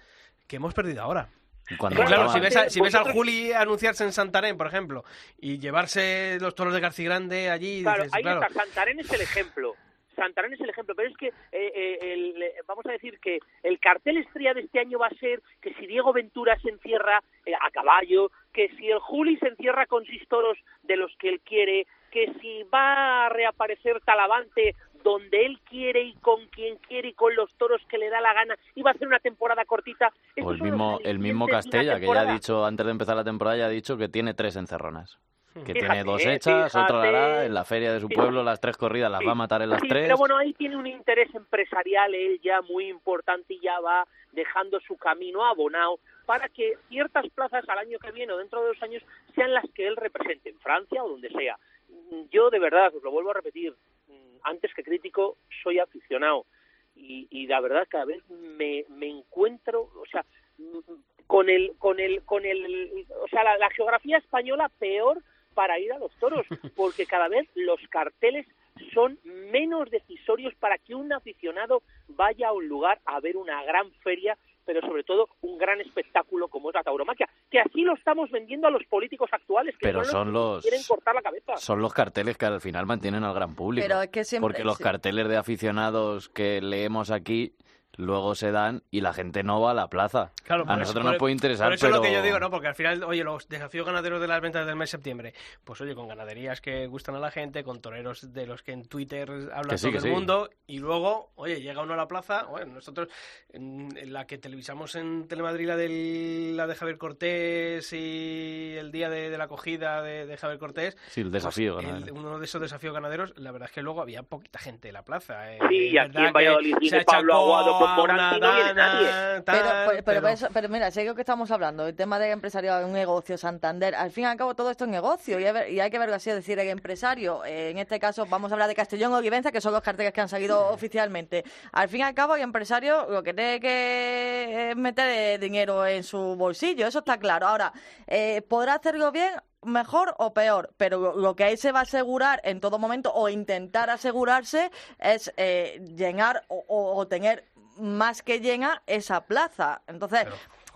que hemos perdido ahora. Cuando Porque claro, si ves, a, si ves al Juli anunciarse en Santarém, por ejemplo, y llevarse los toros de García Grande allí, Claro, dices, ahí claro, está, Santarén es el ejemplo. Santarén es el ejemplo, pero es que eh, eh, el- eh, vamos a decir que el cartel estrella de este año va a ser que si Diego Ventura se encierra eh, a caballo, que si el Juli se encierra con seis toros de los que él quiere, que si va a reaparecer Talavante donde él quiere y con quien quiere y con los toros que le da la gana y va a hacer una temporada cortita. El mismo, el una Castella, que ya ha dicho, antes de empezar la temporada, ya ha dicho que tiene tres encerronas. Que tiene Fíjate, dos hechas, otra la fíjate. hará en la feria de su Fíjate. pueblo, las tres corridas las va a matar en las tres. Pero bueno, ahí tiene un interés empresarial él ya muy importante y ya va dejando su camino abonado para que ciertas plazas al año que viene o dentro de dos años sean las que él represente en Francia o donde sea. Yo de verdad, os lo vuelvo a repetir, mm, antes que crítico, soy aficionado y, y la verdad cada vez me, me encuentro, o sea, mm, con el, con el, con el, o sea, la, la geografía española peor para ir a los toros, [laughs] porque cada vez los carteles son menos decisorios para que un aficionado vaya a un lugar a ver una gran feria, pero sobre todo un gran espectáculo como es la tauromaquia, que así lo estamos vendiendo a los políticos actuales, que Pero son, son los los- que quieren cortar la cabeza. Son los carteles que al final mantienen al gran público. Pero es que siempre- Porque los sí. carteles de aficionados que leemos aquí luego se dan y la gente no va a la plaza. Claro, a nosotros eso- nos por- puede interesar, Por eso pero... es lo que yo digo, ¿no? Porque al final, oye, los desafíos ganaderos de las ventas del mes de septiembre, pues oye, con ganaderías que gustan a la gente, con toreros de los que en Twitter habla sí, todo el sí. mundo, y luego, oye, llega uno a la plaza, bueno, nosotros, en, en la que televisamos en Telemadrid, la, del, la de Javier Cortés y el día de, de la acogida de, de Javier Cortés, Sí, el desafío pues, el- ganadero. uno de esos desafíos ganaderos, la verdad es que luego había poquita gente en la plaza. eh. Sí, y aquí verdad en Valladolid se Pablo Aguado con a Morante y no una viene nadie. Pero, pero, pero, pero- eso- pero mira, sé que estamos hablando, el tema de empresariado, un negocio, Santander, al fin y al cabo todo esto es negocio y hay, ver- y hay que verlo así, es decir, el empresario, eh, en este caso vamos a hablar de Castellón o Olivenza, que son los carteles que han salido oficialmente. Al fin y al cabo el empresario lo que tiene que es meter eh, dinero en su bolsillo, eso está claro. Ahora, eh, ¿podrá hacerlo bien? mejor o peor, pero lo, lo que ahí se va a asegurar en todo momento o intentar asegurarse es eh, llenar o, o- o tener más que llena esa plaza. Entonces,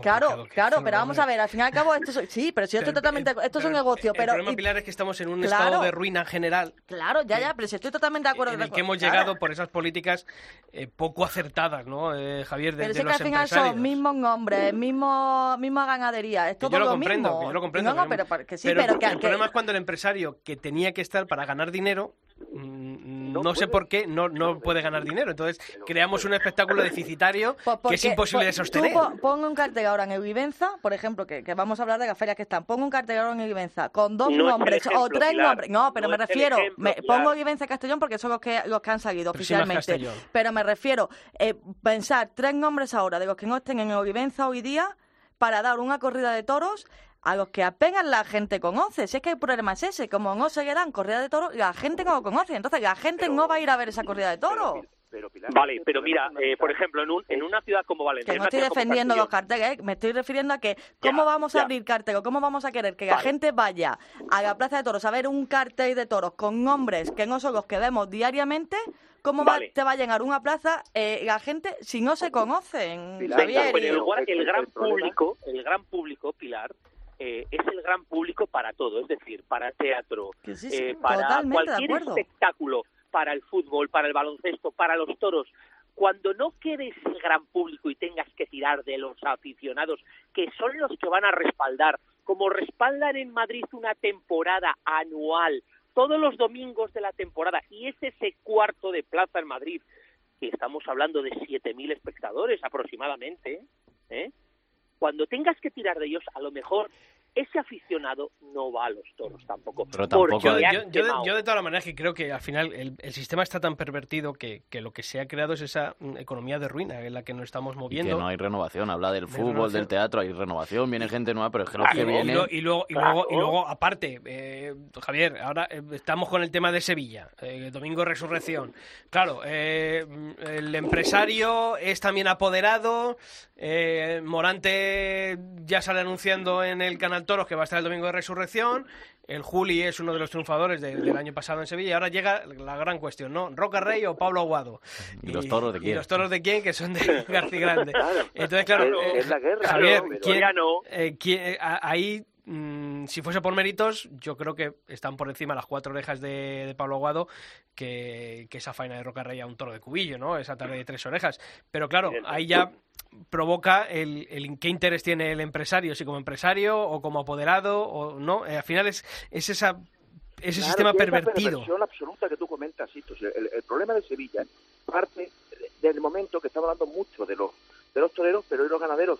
Claro, claro, pero vamos a ver, al fin y al cabo, esto es, sí, pero si yo estoy totalmente, esto es un negocio, pero... El problema, Pilar, es que estamos en un estado de ruina general. Claro, ya, ya, pero si estoy totalmente de acuerdo. En el que hemos llegado por esas políticas eh, poco acertadas, ¿no, eh, Javier, de, pero de sí que al final son mismos nombres, mismo, misma ganadería, es todo yo lo, lo comprendo, mismo. Yo lo comprendo. No, no, pero, que sí, pero, pero que, el problema es cuando el empresario que tenía que estar para ganar dinero mm, no, sé por qué no, no puede ganar dinero. Entonces creamos un espectáculo deficitario Pues que es imposible de sostener. Tú pon, pon un cartel ahora en Evivenza, por ejemplo, que, que, vamos a hablar de las ferias que están. Pongo un cartel ahora en Evivenza con dos no nombres ejemplo, o tres Pilar. nombres. No, pero No me refiero. ejemplo, me, pongo Evivenza Castellón porque son los que, los que han salido Pero oficialmente. Pero me refiero eh, pensar tres nombres ahora de los que no estén en Evivenza hoy día para dar una corrida de toros a los que apenas la gente conoce. Si es que el problema es ese, como no se dan corrida de toros, la gente no lo conoce. Entonces la gente no va a ir a ver esa corrida de toros. Pero, Pilar, Vale, pero mira, eh, por ejemplo, en, un, en una ciudad como Valencia... Que no estoy defendiendo los carteles, ¿eh? me estoy refiriendo a que cómo Ya, vamos a abrir cartel o cómo vamos a querer que la gente vaya a la Plaza de Toros a ver un cartel de toros con nombres que no son los que vemos diariamente, ¿cómo va- te va a llenar una plaza eh, la gente si no se conocen? Pilar, pues Y- el, el- gran público, el gran público, Pilar, eh, es el gran público para todo, es decir, para teatro, Que sí, sí, eh, para cualquier espectáculo, para el fútbol, para el baloncesto, para los toros. Cuando no quede ese gran público y tengas que tirar de los aficionados, que son los que van a respaldar, como respaldan en Madrid una temporada anual, todos los domingos de la temporada, y es ese cuarto de plaza en Madrid, que estamos hablando de 7.000 espectadores aproximadamente, ¿eh? Cuando tengas que tirar de ellos, a lo mejor ese aficionado no va a los toros tampoco. Pero tampoco- Yo, yo- yo de, yo de todas las maneras que creo que al final el, el sistema está tan pervertido que, que lo que se ha creado es esa mm, economía de ruina en la que nos estamos Y moviendo. que no hay renovación. Habla del fútbol, renovación. del teatro, hay renovación, viene gente nueva, pero es que los Claro, que Y, vienen... luego- y luego, y, Claro. luego, y luego, aparte, eh, Javier, ahora eh, estamos con el tema de Sevilla, eh, Domingo Resurrección. Claro, eh, el empresario es también apoderado, eh, Morante ya sale anunciando en el Canal Toros que va a estar el Domingo de Resurrección, el Juli es uno de los triunfadores de- del año pasado en Sevilla, y ahora llega la gran cuestión, ¿no? ¿Roca Rey o Pablo Aguado? ¿Y los toros de ¿Y quién? los toros de quién? Que son de [laughs] García Grande. Claro. Entonces, claro, Es- eh, es la guerra, Javier, claro, pero ¿quién- ya no. eh, ¿quién- eh, a- ahí, mm, si fuese por méritos, yo creo que están por encima las cuatro orejas de, de Pablo Aguado que, que esa faena de Roca Rey a un toro de cubillo, ¿no? Esa tarde de tres orejas. Pero claro, ahí ya provoca el, el qué interés tiene el empresario, si como empresario o como apoderado o no. Eh, al final es, es esa ese Claro, sistema pervertido. perversión absoluta que tú comentas. El, el problema de Sevilla parte del momento que estamos hablando mucho de los de los toreros, pero hoy los ganaderos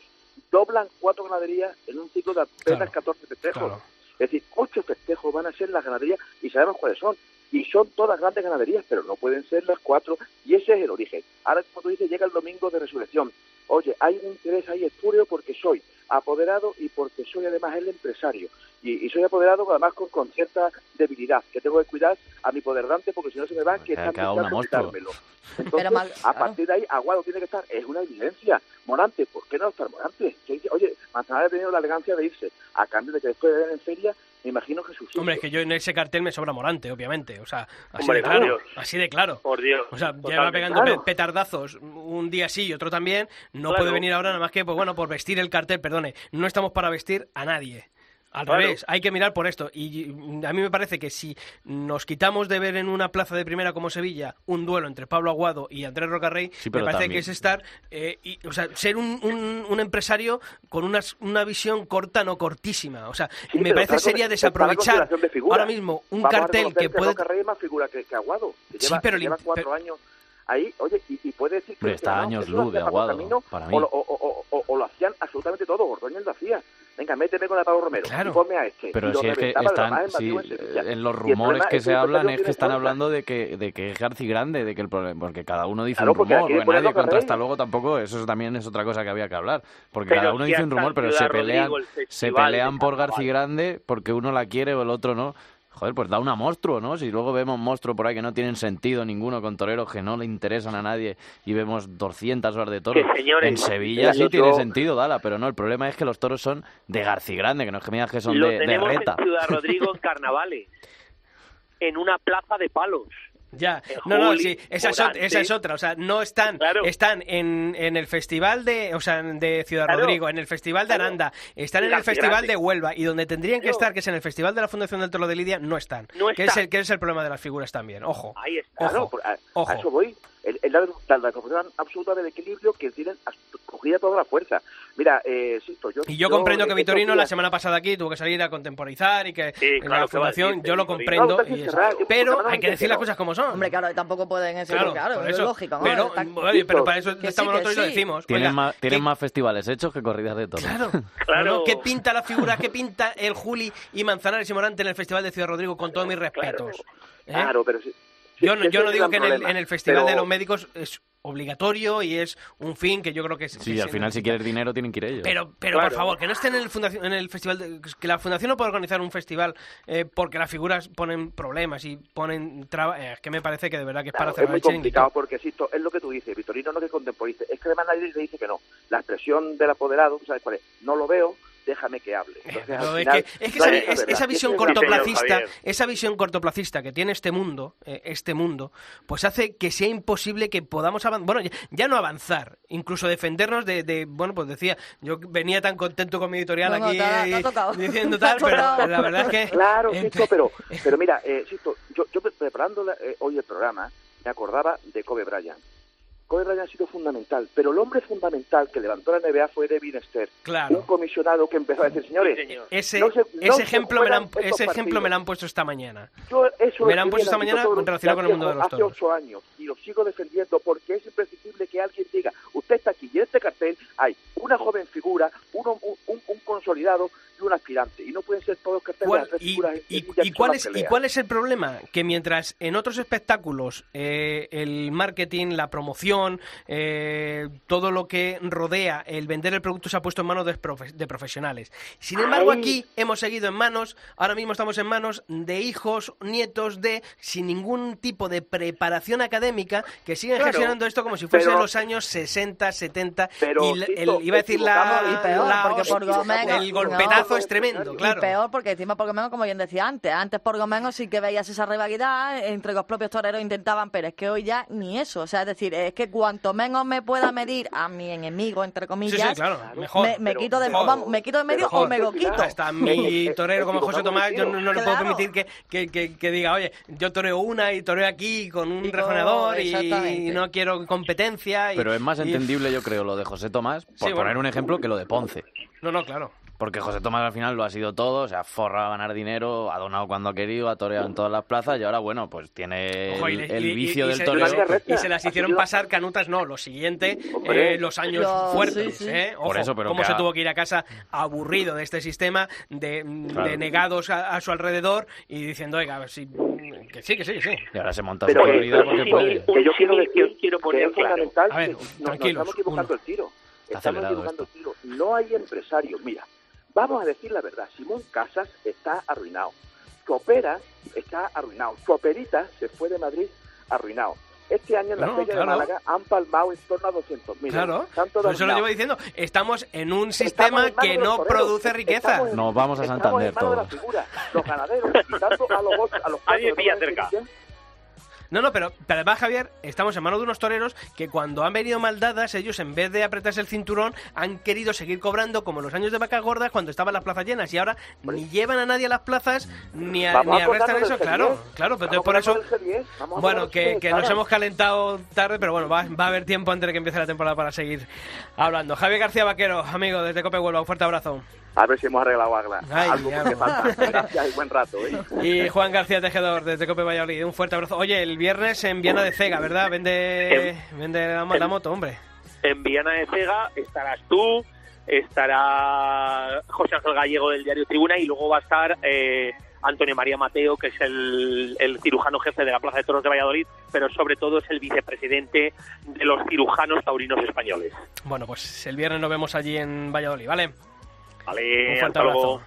doblan cuatro ganaderías en un ciclo de apenas Claro, 14 festejos. Claro. Es decir, ocho festejos van a ser las ganaderías y sabemos cuáles son. Y son todas grandes ganaderías, pero no pueden ser las cuatro. Y ese es el origen. Ahora, como tú dices, llega el domingo de resurrección. Oye, hay un interés ahí espúreo porque soy apoderado y porque soy además el empresario. Y, y soy apoderado además con, con cierta debilidad, que tengo que cuidar a mi poderdante porque si no se me va, que están intentando quitármelo. [laughs] Entonces, mal- a claro. partir de ahí, Aguado tiene que estar. Es una evidencia. Morante, ¿por qué no estar Morante? Oye, Manzanares ha tenido la elegancia de irse a cambio de que después de ver en feria, me imagino que Hombre, es que yo en ese cartel me sobra Morante, obviamente. O sea, así Hombre, de claro. Dios. Así de claro. Por Dios. O sea, ya va totalmente. pegando Claro. petardazos un día sí y otro también. No Claro. puede venir ahora nada más que, pues bueno, por vestir el cartel, perdone. No estamos para vestir a nadie. Al Claro. revés, hay que mirar por esto. Y mm, a mí me parece que si nos quitamos de ver en una plaza de primera como Sevilla un duelo entre Pablo Aguado y Andrés Rocarrey, Sí, me parece también- que es estar, eh, y, o sea, ser un, un- un empresario con unas- una visión corta, no cortísima. O sea, Sí, me parece sería desaprovechar de ahora mismo un Vamos cartel que puede... Roca Rey es más figura que, que Aguado. Que Sí, pero que lleva cuatro pero- años ahí, oye, y, y puede decir que está años luz de Aguado, Camino, para mí. O, lo- o- o- o- o lo hacían absolutamente todo, Ordóñez lo hacía. Venga, méteme con la Pablo Romero Claro. y ponme a este. Pero si es que están, además, en sí, Madrid, en Sevilla. en los el rumores que es se el hablan es que están hablando de que, de que es Garci grande, de que el problema, porque cada uno dice Claro, un rumor, nadie contrasta Rey. luego tampoco, eso también es otra cosa que había que hablar, porque Pero cada uno dice un rumor, pero se pelean, Rodrigo, el se pelean por. Garci grande porque uno la quiere o el otro no. Joder, pues da una monstruo, ¿no? Si luego vemos monstruos por ahí que no tienen sentido ninguno con toreros que no le interesan a nadie y vemos 200 horas de toros. Que, señores, en Sevilla sí yo- tiene sentido, Dala, pero no, el problema es que los toros son de Garci grande, que no es que me digas que son Lo de, de tenemos reta. en Ciudad [laughs] Rodrigo en carnavales, en una plaza de palos. Ya, no, no, sí, esa es, ot- Morante. esa es otra, o sea, no están, están en, en el festival de, o sea, de Ciudad Claro. Rodrigo, en el festival de. Aranda, están en el festival de Huelva y donde tendrían que estar, que es en el festival de la Fundación del Toro de Lidia, no están. No que, es el, que es el problema de las figuras también, ojo. Ahí está. Ojo, Claro, por- a, ojo. a eso voy. El, el, la, la, la confusión absoluta del equilibrio que tienen cogida toda la fuerza. Mira, eh, Sisto, yo... Y yo comprendo que Vitorino la semana pasada aquí tuvo que salir a contemporizar y que Sí, en claro, la ¿qué va a fundación, decir? yo lo comprendo, Claro, y yo- pero yo- hay que decir las cosas como son. Hombre, claro, tampoco pueden eso, Claro, es lógico. ¿no? Pero, Está- oye, pero para eso Que estamos sí, nosotros y lo decimos. Tienen, Oiga, más, tienen ¿qué- más festivales hechos que corridas de toros. Claro, [laughs] Claro. ¿no? ¿Qué pinta la figura? ¿Qué pinta el Juli y Manzanares y Morante en el Festival de Ciudad Rodrigo? Con todos mis respetos. ¿eh? Claro, pero sí. Yo, no, yo no digo que en el, problema. en el Festival Pero- de los Médicos es obligatorio y es un fin que yo creo que es... Sí, que al final si quieres dinero tienen que ir ellos. Pero, pero Claro. por favor, que no estén en el, fundación, en el festival, de- que la fundación no puede organizar un festival eh, porque las figuras ponen problemas y ponen trabas. es que me parece que de verdad que es para Claro, es cerrar muy el complicado porque, Sisto, es lo que tú dices, Vitorino no que contemporice. Es que además nadie le dice que no. La expresión del apoderado, ¿sabes cuál es? No lo veo, déjame que hable. Entonces, al es que, es que no esa, es- visión cortoplacista, esa visión cortoplacista que tiene este mundo, eh, este mundo, pues hace que sea imposible que podamos avanzar, bueno, ya, ya no avanzar, incluso defendernos de, de- bueno, pues decía, yo venía tan contento con mi editorial No, no, aquí tocado. [laughs] diciendo tal, pero la verdad es que Claro, eh, Sisto, pero, [laughs] pero mira, eh, Sisto, yo, yo pre- preparando la- eh, hoy el programa, me acordaba de Kobe Bryant. Kobe Bryant ha sido fundamental, pero el hombre fundamental que levantó la NBA fue Devin Esther, Claro. un comisionado que empezó a decir, señores, ese, no se- no ese se ejemplo me lo han, juegan estos ese ejemplo me lo han puesto esta mañana. Yo eso Me la han lo puesto esta mañana relacionado con el mundo de los hace toros. ocho años y lo sigo defendiendo porque es imprescindible que alguien diga, usted está aquí y en este cartel hay una joven figura, uno, un, un- un consolidado y un aspirante y no pueden ser todos carteles ¿Cuál- de tres y, figuras y- sencillas y que cuál es, ¿Y cuál es el problema? Que mientras en otros espectáculos eh, el marketing, la promoción, eh, todo lo que rodea el vender el producto se ha puesto en manos de, profe- de profesionales. Sin embargo, Ay. aquí hemos seguido en manos, ahora mismo estamos en manos de hijos, nietos de, sin ningún tipo de preparación académica, que siguen Claro. gestionando esto como si fuesen Pero- los años 60, 70, Pero, y el- iba a decir la, porque por el golpetazo es tremendo, y claro. Y peor porque encima por lo menos, como bien decía antes, antes por lo menos sí que veías esa rivalidad entre los propios toreros intentaban, pero es que hoy ya ni eso. O sea, es decir, es que cuanto menos me pueda medir a mi enemigo, entre Sí, comillas, sí, claro, mejor. me, me Pero quito de, mejor. vamos, me quito de medio Mejor. o me lo quito. Hasta mi torero como José Tomás, yo no, no le puedo permitir que, que, que- que diga, oye, yo toreo una y toreo aquí con un rejoneador y no quiero competencia. y- Pero es más y- entendible, yo creo, lo de José Tomás, por Sí, bueno. poner un ejemplo, que lo de Ponce. No, no, claro. Porque José Tomás al final lo ha sido todo, se ha forrado a ganar dinero, ha donado cuando ha querido, ha toreado en todas las plazas y ahora, bueno, pues tiene Ojo, y el, y- vicio y del toreo. Y se las hicieron pasar canutas, no, lo siguiente, eh, los años fuertes, sí, sí. ¿eh? Ojo, Por eso, pero cómo que se ha- tuvo que ir a casa aburrido de este sistema, de, negados a, a su alrededor y diciendo, oiga, si, que sí, que sí, que sí. Y ahora se monta Pero su corrida pero porque sí, puede. que yo quiero decir quiero que poner claro. fundamental A ver, que nos- nos tranquilos, estamos equivocando uno. el tiro. Está Estamos equivocando el tiro. No hay empresarios. Mira, vamos a decir la verdad. Simón Casas está arruinado. Su opera está arruinado. Su operita se fue de Madrid arruinado. Este año en la No, Feria claro. de Málaga han palmado en torno a 200.000 Claro, euros. Están todos por eso lo llevo diciendo. Estamos en un sistema en que no toreros. produce riqueza. En- Nos vamos a Santander todos. los ganaderos, quitando a los a los pilla cerca. No, no, pero, pero además, Javier, estamos en manos de unos toreros que cuando han venido mal dadas, ellos en vez de apretarse el cinturón, han querido seguir cobrando como en los años de vacas gordas cuando estaban las plazas llenas. Y ahora ni llevan a nadie a las plazas, ni, a, ni arrestan eso. Claro, G10. claro, pero por eso... acordarnos del G10. Vamos a Bueno, que, del que G10. nos hemos calentado tarde, pero bueno, va, va a haber tiempo antes de que empiece la temporada para seguir hablando. Javier García Vaquero, amigo, desde Cope Huelva, un fuerte abrazo. A ver si hemos arreglado algo, Ay, algo ya, porque falta. Gracias y buen rato. ¿eh? Y Juan García Tejedor, desde Cope Valladolid, un fuerte abrazo. Oye, el viernes en Viana de Cega, ¿verdad? Vende, vende la, la moto, hombre. En Viana de Cega estarás tú, estará José Ángel Gallego del diario Tribuna y luego va a estar eh, Antonio María Mateo, que es el, el cirujano jefe de la Plaza de Toros de Valladolid, pero sobre todo es el vicepresidente de los cirujanos taurinos españoles. Bueno, pues el viernes nos vemos allí en Valladolid, ¿vale? Vale, Un hasta luego.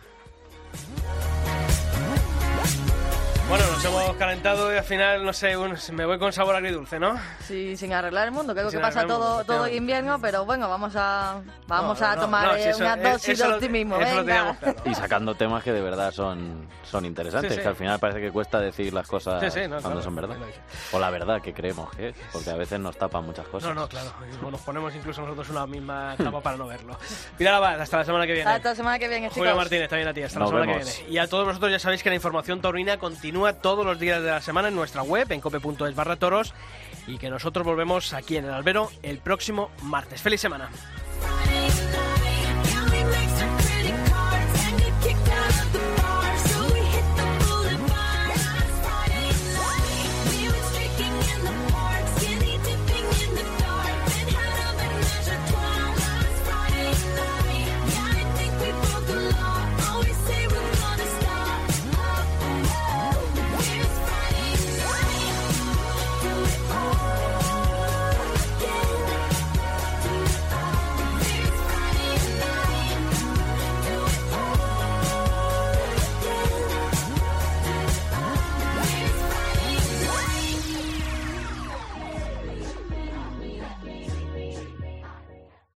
Bueno, nos hemos calentado y al final, no sé, un- me voy con sabor agridulce, ¿no? Sí, sin arreglar el mundo, que es lo que pasa el todo, todo efectivamente. invierno, pero bueno, vamos a vamos No, no, a no, tomar no, eh, si eso- una dosis eso de optimismo, eso lo venga. teníamos claro. Y sacando temas que de verdad son, son interesantes, Sí, sí. que al final parece que cuesta decir las cosas Sí, sí, no, cuando claro, son verdad. O la verdad que creemos que es, porque a veces nos tapan muchas cosas. No, no, claro. Nos ponemos incluso nosotros una misma tapa para no verlo. Abad, hasta la semana que viene. Hasta la semana que viene, chicos. Julio Martínez, también a ti, hasta Nos la semana vemos. que viene. Y a todos vosotros ya sabéis que la información taurina todos los días de la semana en nuestra web, en cope.es barra toros, y que nosotros volvemos aquí en el albero el próximo martes. ¡Feliz semana!